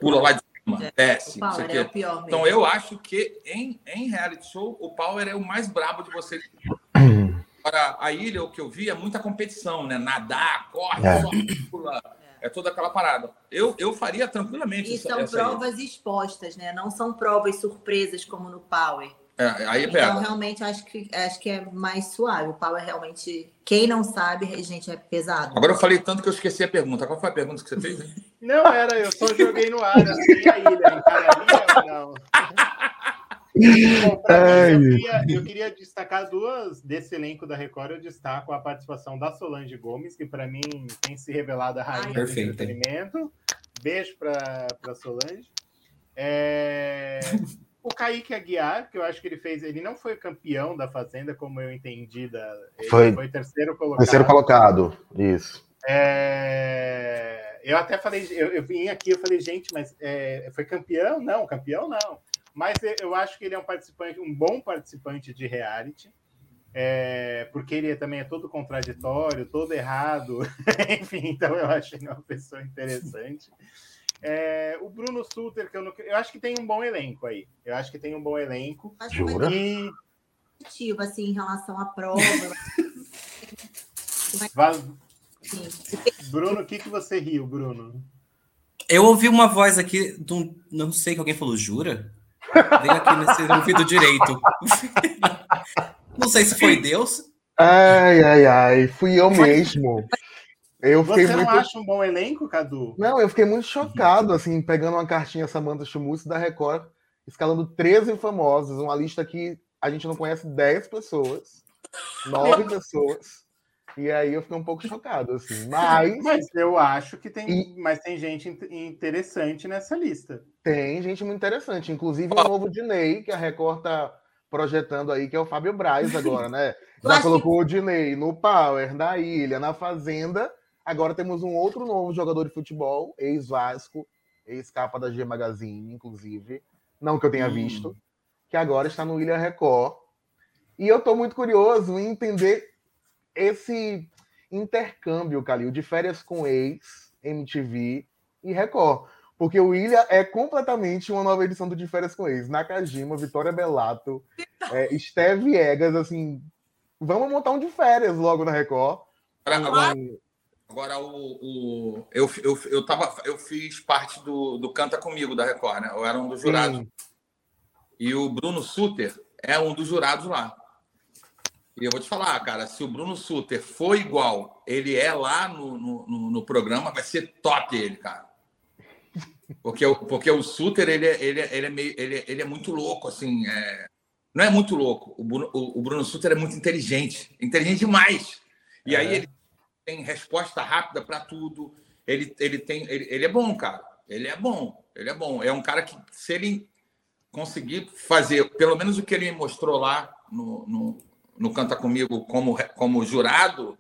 pula lá de cima, é. Power é o pior então, eu acho que em, em reality show, o Power é o mais brabo de você. Agora, a ilha, o que eu vi, é muita competição, né? Nadar, corre, é. é toda aquela parada. Eu, eu faria tranquilamente. E são essa provas aí. expostas, né? Não são provas surpresas como no Power. É, aí pega. Então, realmente, acho que, acho que é mais suave. O Power realmente. Quem não sabe, gente, é pesado. Agora eu falei tanto que eu esqueci a pergunta. Qual foi a pergunta que você fez? Hein? Não, era, eu só joguei no ar. Assim, a ilha, encararia ou não? Bom, eu, queria, eu, queria, destacar duas desse elenco da Record. Eu destaco a participação da Solange Gomes, que para mim tem se revelado a rainha Ai, do entretenimento. Beijo para Solange. É... O Kaique Aguiar, que eu acho que ele fez, ele não foi campeão da Fazenda, como eu entendi, da... foi, foi terceiro colocado. Terceiro colocado, isso. É... Eu até falei, eu, eu vim aqui, eu falei, gente, mas é... foi campeão? Não, campeão não. Mas eu acho que ele é um participante, um bom participante de reality. É, porque ele também é todo contraditório, todo errado, enfim, então eu acho ele uma pessoa interessante. É, o Bruno Suter, que eu, não, eu acho que tem um bom elenco aí. Eu acho que tem um bom elenco. Acho Jura? E... assim, em relação à prova. Bruno, o que, que você riu, Bruno? Eu ouvi uma voz aqui, do, não sei que alguém falou, jura? Veio aqui nesse ouvido direito. Não sei se foi Deus. Ai, ai, ai. Fui eu mesmo. Eu fiquei Você não muito... acha um bom elenco, Cadu? Não, eu fiquei muito chocado, assim, pegando uma cartinha Samantha Schmutz da Record, escalando 13 famosos, uma lista que a gente não conhece 10 pessoas, 9 pessoas. E aí eu fiquei um pouco chocado, assim. Mas. Mas eu acho que tem. E... Mas tem gente interessante nessa lista. Tem gente muito interessante. Inclusive o novo Dinei, que a Record tá projetando aí, que é o Fábio Braz agora, né? Já colocou que... o Dinei no Power, na Ilha, na Fazenda. Agora temos um outro novo jogador de futebol, ex-Vasco, ex-capa da G Magazine, inclusive. Não que eu tenha hum. visto. Que agora está no Ilha Record. E eu tô muito curioso em entender esse intercâmbio, Calil, de férias com ex, MTV e Record. Porque o Ilha é completamente uma nova edição do De Férias com Ex. Nakajima, Vitória Belato, é, Steve Egas, assim. Vamos montar um de férias logo na Record. Agora, agora o, o, eu, eu, eu, tava, eu fiz parte do, do Canta Comigo da Record, né? Eu era um dos jurados. Sim. E o Bruno Suter é um dos jurados lá. E eu vou te falar, cara, se o Bruno Suter for igual ele é lá no, no, no programa, vai ser top ele, cara. Porque, porque o Suter, ele, é, ele, é, ele, é meio, ele, ele é muito louco, assim. É... Não é muito louco. O Bruno, o, o Bruno Suter é muito inteligente. Inteligente demais. E é. aí ele tem resposta rápida para tudo. Ele, ele, tem, ele, ele é bom, cara. Ele é bom. Ele é bom. É um cara que, se ele conseguir fazer pelo menos o que ele mostrou lá no, no no Canta Comigo como, como jurado,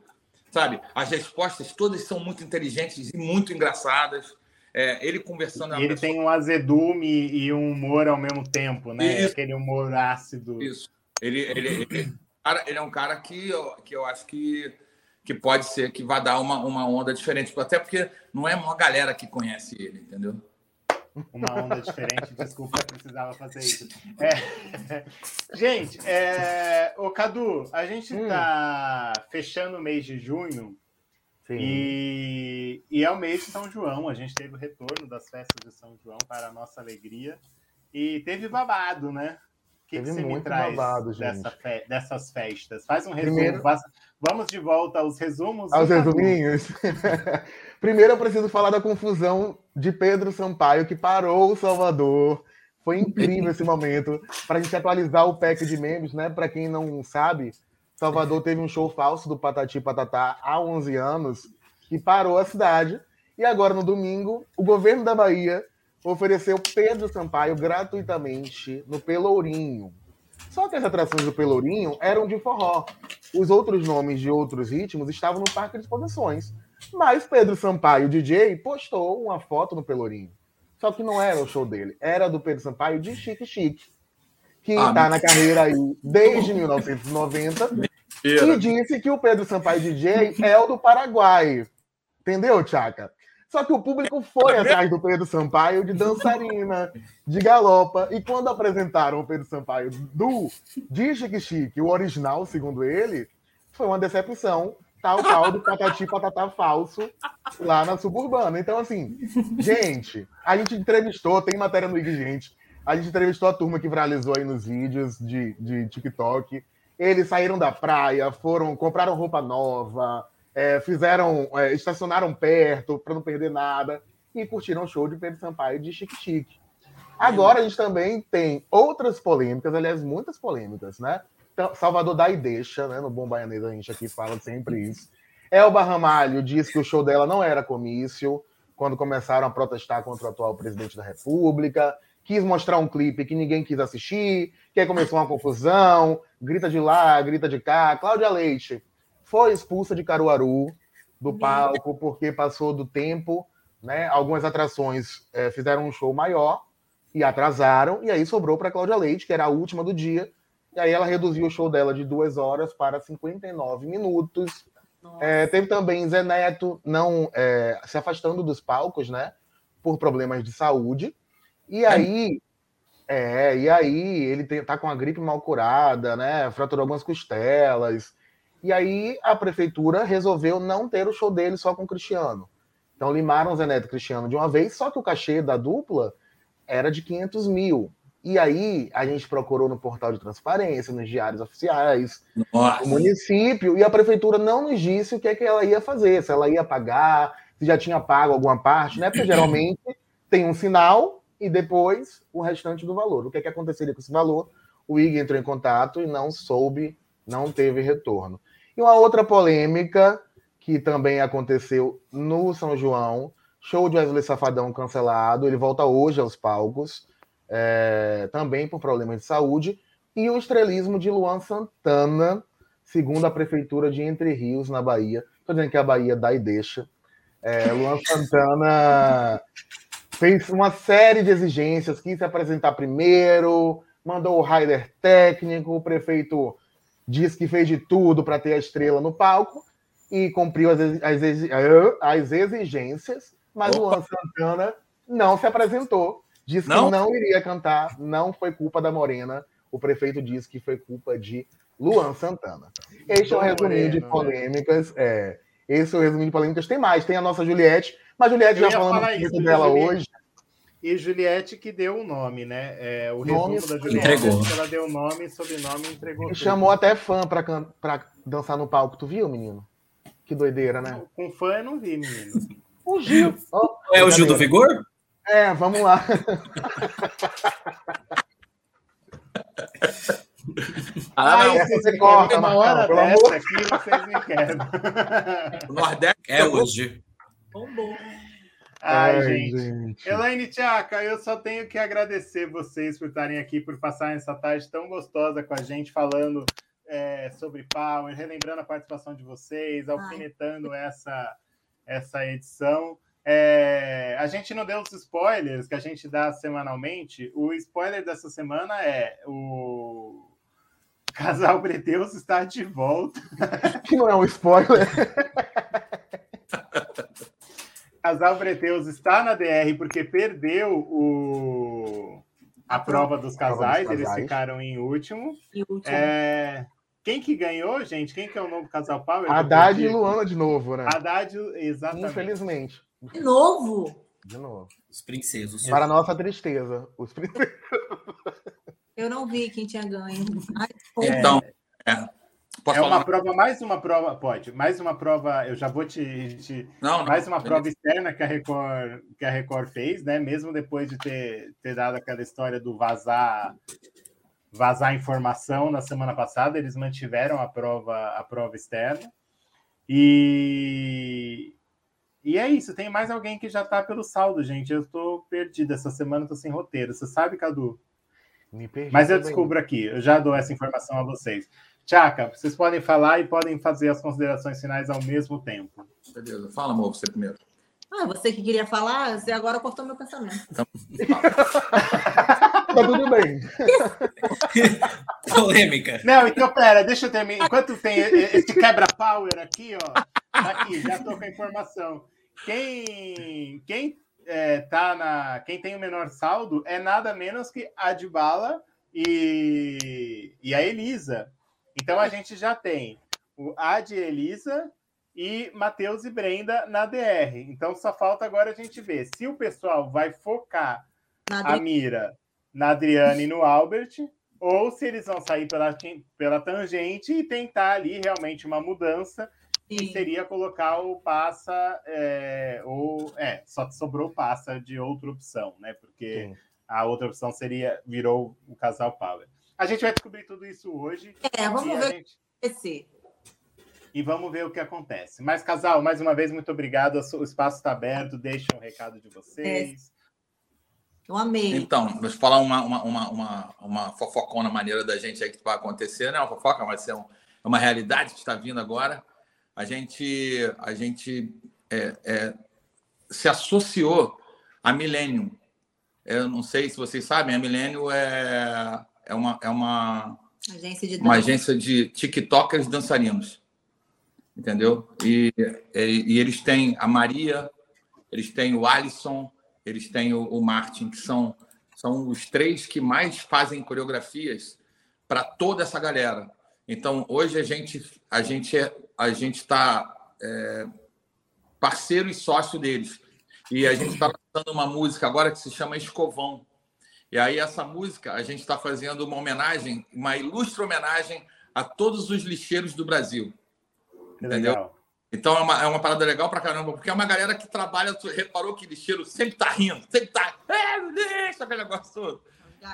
sabe? As respostas todas são muito inteligentes e muito engraçadas. É, ele conversando. E ele pessoa... tem um azedume e um humor ao mesmo tempo, né? Isso. Aquele humor ácido. Isso. Ele, ele, ele, ele, é um cara que eu, que eu acho que, que pode ser que vai dar uma, uma onda diferente. Até porque não é uma galera que conhece ele, entendeu? Uma onda diferente. Desculpa, eu precisava fazer isso. É... Gente, é... o Cadu, a gente está hum. fechando o mês de junho e... e é o mês de São João. A gente teve o retorno das festas de São João para a nossa alegria e teve babado, né? Que, que você me traz babado, dessa fe... dessas festas? Faz um resumo. Primeiro... Vamos de volta aos resumos. Aos resuminhos. Primeiro eu preciso falar da confusão de Pedro Sampaio, que parou o Salvador. Foi incrível esse momento. Para a gente atualizar o pack de memes, né? Para quem não sabe, Salvador teve um show falso do Patati Patatá há 11 anos e parou a cidade. E agora, no domingo, o governo da Bahia ofereceu Pedro Sampaio gratuitamente no Pelourinho. Só que as atrações do Pelourinho eram de forró. Os outros nomes de outros ritmos estavam no parque de exposições. Mas Pedro Sampaio, DJ, postou uma foto no Pelourinho. Só que não era o show dele, era do Pedro Sampaio de Chique Chique. que Ah, está na carreira aí desde 1990, e Mentira. disse que o Pedro Sampaio DJ é o do Paraguai. Entendeu, Tchaka? Só que o público foi atrás do Pedro Sampaio de dançarina, de galopa. E quando apresentaram o Pedro Sampaio do de Chique Chique, o original, segundo ele, foi uma decepção, tal qual do Patati Patatá falso lá na Suburbana. Então, assim, gente, a gente entrevistou, tem matéria no IG, gente. A gente entrevistou a turma que viralizou aí nos vídeos de, de TikTok. Eles saíram da praia, foram, compraram roupa nova, é, fizeram, é, estacionaram perto para não perder nada e curtiram o show de Pedro Sampaio de Chique Chique. Agora a gente também tem outras polêmicas, aliás, muitas polêmicas, né? Então, Salvador dá e deixa, né? No Bom Baianês a gente aqui fala sempre isso. Elba Ramalho diz que o show dela não era comício, quando começaram a protestar contra o atual presidente da República. Quis mostrar um clipe que ninguém quis assistir, que aí começou uma confusão, grita de lá, grita de cá. Cláudia Leite foi expulsa de Caruaru do palco porque passou do tempo, né? Algumas atrações eh, fizeram um show maior e atrasaram, e aí sobrou para Cláudia Leite, que era a última do dia, e aí ela reduziu o show dela de duas horas para 59 minutos. É, teve também Zé Neto não é, se afastando dos palcos, né? Por problemas de saúde. E aí, é, e aí ele tem, tá com a gripe mal curada, né? Fraturou algumas costelas. E aí a prefeitura resolveu não ter o show dele só com o Cristiano. Então limaram Zé Neto e Cristiano de uma vez, só que o cachê da dupla era de 500 mil. E aí a gente procurou no portal de transparência, nos diários oficiais, Nossa. o município, e a prefeitura não nos disse o que, é que ela ia fazer, se ela ia pagar, se já tinha pago alguma parte, né? Porque geralmente tem um sinal e depois o restante do valor. O que, é que aconteceria com esse valor? O IG entrou em contato e não soube, não teve retorno. E uma outra polêmica que também aconteceu no São João, show de Wesley Safadão cancelado, ele volta hoje aos palcos, é, também por problemas de saúde, e o estrelismo de Luan Santana, segundo a Prefeitura de Entre Rios, na Bahia. Estou dizendo que a Bahia dá e deixa. É, Luan Santana fez uma série de exigências, quis se apresentar primeiro, mandou o rider técnico, o prefeito disse que fez de tudo para ter a estrela no palco e cumpriu as, as, as exigências, mas Opa. Luan Santana não se apresentou, disse Não? que não iria cantar, não foi culpa da Morena, o prefeito disse que foi culpa de Luan Santana. Este é o Do resuminho de né? polêmicas. É, esse é o resuminho de polêmicas. Tem mais, tem a nossa Juliette, mas Juliette Eu já muito isso, dela hoje. E Juliette que deu o nome, né? É, o Nome resumo da Juliette. entregou. é que Ela deu o nome, sobrenome e entregou. E tudo. chamou até fã pra, can- pra dançar no palco. Tu viu, menino? Que doideira, né? Com fã eu não vi, menino. O Gil. Ó, É o Gil do. Vigor? É, vamos lá. Ah, não. vocês você corta, uma hora pelo dessa amor. aqui, vocês me querem. O Nordeste É hoje. Bombou. Ai, gente. Elaine Tchaka, eu só tenho que agradecer vocês por estarem aqui, por passar essa tarde tão gostosa com a gente, falando é, sobre Power, relembrando a participação de vocês, alfinetando essa, essa edição. É, a gente não deu os spoilers que a gente dá semanalmente. O spoiler dessa semana é o casal Breteus está de volta. Que não é um spoiler. Casal Breteus está na DR porque perdeu o, a prova dos prova dos casais, eles casais. ficaram em último. E o último. É, Quem que ganhou, gente? Quem que é o novo casal Power? Haddad e. Luana de novo, né? Haddad, exatamente. Infelizmente. De novo? De novo. Os princesos. Para nossa tristeza. Os prin- Eu não vi quem tinha ganho. Ai. Então, é. Posso É falar? uma prova, mais uma prova, pode, mais uma prova, eu já vou te, te- Não, não. mais uma prova externa que a Record, que a Record fez, né? Mesmo depois de ter, ter dado aquela história do vazar vazar informação na semana passada, eles mantiveram a prova a prova externa. E e é isso, tem mais alguém que já tá pelo saldo, gente. Eu tô perdido essa semana, tô sem roteiro. Você sabe, Cadu? Me perdi Mas eu também. descubro aqui, eu já dou essa informação a vocês. Tchaka, vocês podem falar e podem fazer as considerações finais ao mesmo tempo. Beleza. Fala, amor, você primeiro. Ah, você que queria falar, você agora cortou meu pensamento. tá tudo bem. Polêmica. Não, então pera, deixa eu terminar. Enquanto tem esse quebra-power aqui, ó. Tá aqui, já tô com a informação. Quem, quem é, tá na. Quem tem o menor saldo é nada menos que a Dibala e, e a Elisa. Então a gente já tem o Ad Elisa e Matheus e Brenda na DR. Então só falta agora a gente ver se o pessoal vai focar a mira na Adriana e no Albert, ou se eles vão sair pela, pela tangente e tentar ali realmente uma mudança, Sim. que seria colocar o passa, é, ou é, só sobrou passa de outra opção, né? Porque Sim. a outra opção seria, virou o casal Power. A gente vai descobrir tudo isso hoje. É, vamos ver gente... esse. E vamos ver o que acontece. Mas, casal, mais uma vez, muito obrigado. O espaço está aberto. Deixa um recado de vocês. É. Eu amei. Então, vou falar uma, uma, uma, uma, uma fofocona maneira da gente aí que vai acontecer, né? Uma fofoca vai ser um, é uma realidade que está vindo agora. A gente, a gente é, é, se associou à Millennium. Eu não sei se vocês sabem, a Millennium é, é, uma, é uma, agência de, uma agência de TikTokers dançarinos. Entendeu? E, e, e eles têm a Maria, eles têm o Alisson, eles têm o, o Martin, que são, são os três que mais fazem coreografias para toda essa galera. Então, hoje a gente a gente é, a gente está é, parceiro e sócio deles. E a gente está lançando uma música agora que se chama Escovão. E aí essa música a gente está fazendo uma homenagem, uma ilustre homenagem a todos os lixeiros do Brasil. Que entendeu? Legal. Então é uma, é uma parada legal pra caramba, porque é uma galera que trabalha, tu reparou que lixeiro sempre tá rindo, sempre tá. É, lixo, aquele negócio todo.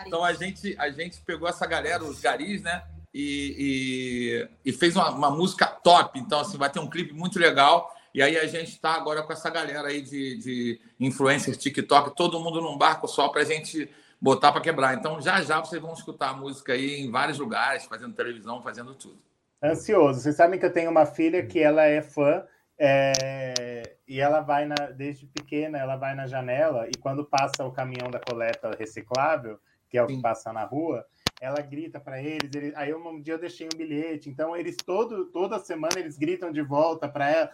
Então a gente, a gente pegou essa galera, os garis, né? E, e, e fez uma, uma, música top. Então, assim, vai ter um clipe muito legal. E aí a gente está agora com essa galera aí de, de influencers, TikTok, todo mundo num barco só para a gente botar para quebrar. Então, já já vocês vão escutar a música aí em vários lugares, fazendo televisão, fazendo tudo ansioso. Vocês sabem que eu tenho uma filha que ela é fã é, e ela vai na, desde pequena, ela vai na janela e quando passa o caminhão da coleta reciclável, que é o que passa na rua, ela grita para eles, eles. Aí um dia eu deixei um bilhete, então eles todo, toda semana eles gritam de volta para ela.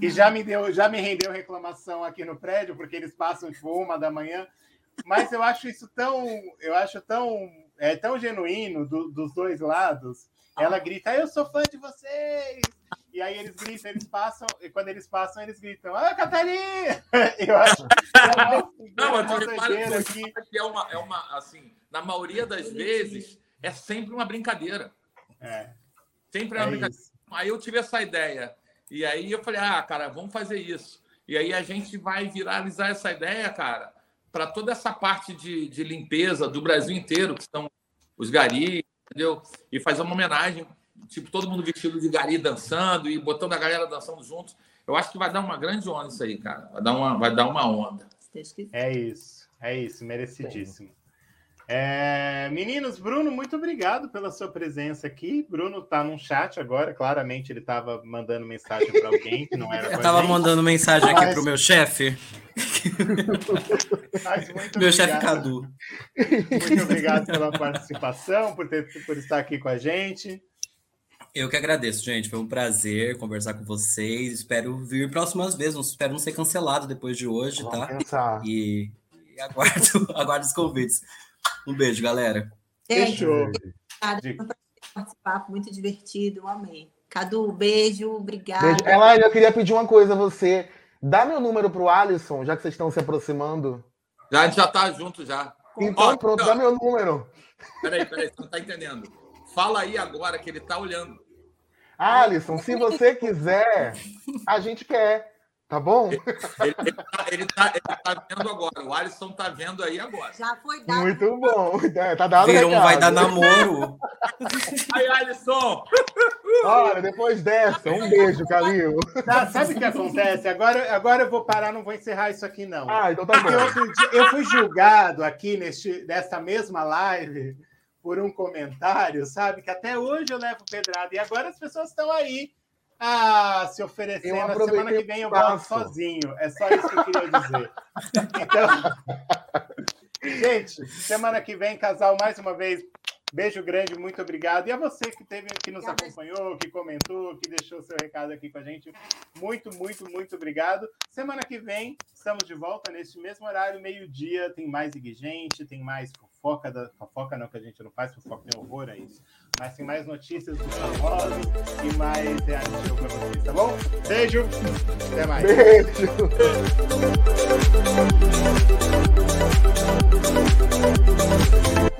E já me deu, já me rendeu reclamação aqui no prédio porque eles passam tipo uma da manhã. Mas eu acho isso tão, eu acho tão, é tão genuíno do, dos dois lados ela grita, eu sou fã de vocês! E aí eles gritam, eles passam, e quando eles passam, eles gritam, ah, Catarina! Eu acho que Não, mas tu repara aqui. que é uma, é uma, assim, na maioria das vezes, é sempre uma brincadeira. É. Sempre é uma é brincadeira. Isso. Aí eu tive essa ideia. E aí eu falei, ah, cara, vamos fazer isso. E aí a gente vai viralizar essa ideia, cara, para toda essa parte de, de limpeza do Brasil inteiro, que são os garis, entendeu? E fazer uma homenagem, tipo, todo mundo vestido de gari dançando e botando a galera dançando juntos. Eu acho que vai dar uma grande onda isso aí, cara. Vai dar uma, vai dar uma onda. É isso, é isso, merecidíssimo. É, meninos, Bruno, muito obrigado pela sua presença aqui. Bruno está num chat agora, claramente ele estava mandando mensagem para alguém que não era. Eu estava mandando mensagem aqui para o meu chefe. Meu chefe Cadu. Muito obrigado pela participação, por, ter, por estar aqui com a gente. Eu que agradeço, gente. Foi um prazer conversar com vocês. Espero vir próximas vezes. Espero não ser cancelado depois de hoje, Vamos tá? Pensar. E, e aguardo, aguardo os convites. Um beijo, galera. Fechou. Participar, muito divertido, amei. Cadu, beijo, obrigada. Beijo. Elaine, eu queria pedir uma coisa a você. Dá meu número pro Alisson, já que vocês estão se aproximando. Já, a gente já tá junto já. Então, Ó, pronto, dá meu número. Peraí, peraí, você não tá entendendo. Fala aí agora que ele tá olhando. Alisson, se você quiser, a gente quer. Tá bom? Ele, ele, tá, ele, tá, ele, tá, vendo agora. O Alisson tá vendo aí agora. Já foi dado. Muito bom. É, tá dado um vai dar namoro. Aí, Alisson. Olha, depois dessa, um beijo, Calil. Tá, sabe o que acontece? Agora, agora eu vou parar, não vou encerrar isso aqui, não. Ah, então tá bom. Eu, eu fui julgado aqui neste, nessa mesma live por um comentário, sabe? Que até hoje eu levo pedrada. E agora as pessoas estão aí ah, se oferecer na semana que vem eu volto sozinho. É só isso que eu queria dizer. Então, Gente, semana que vem, casal, mais uma vez, Beijo grande, muito obrigado. E a você que teve, que nos acompanhou, que comentou, que deixou seu recado aqui com a gente. Muito, muito, muito obrigado. Semana que vem, estamos de volta neste mesmo horário, meio-dia. Tem mais Gente, tem mais fofoca da. Fofoca não, que a gente não faz, fofoca tem horror a isso. Mas tem mais notícias dos famosos e mais reality show pra vocês, tá bom? Beijo, até mais. Beijo.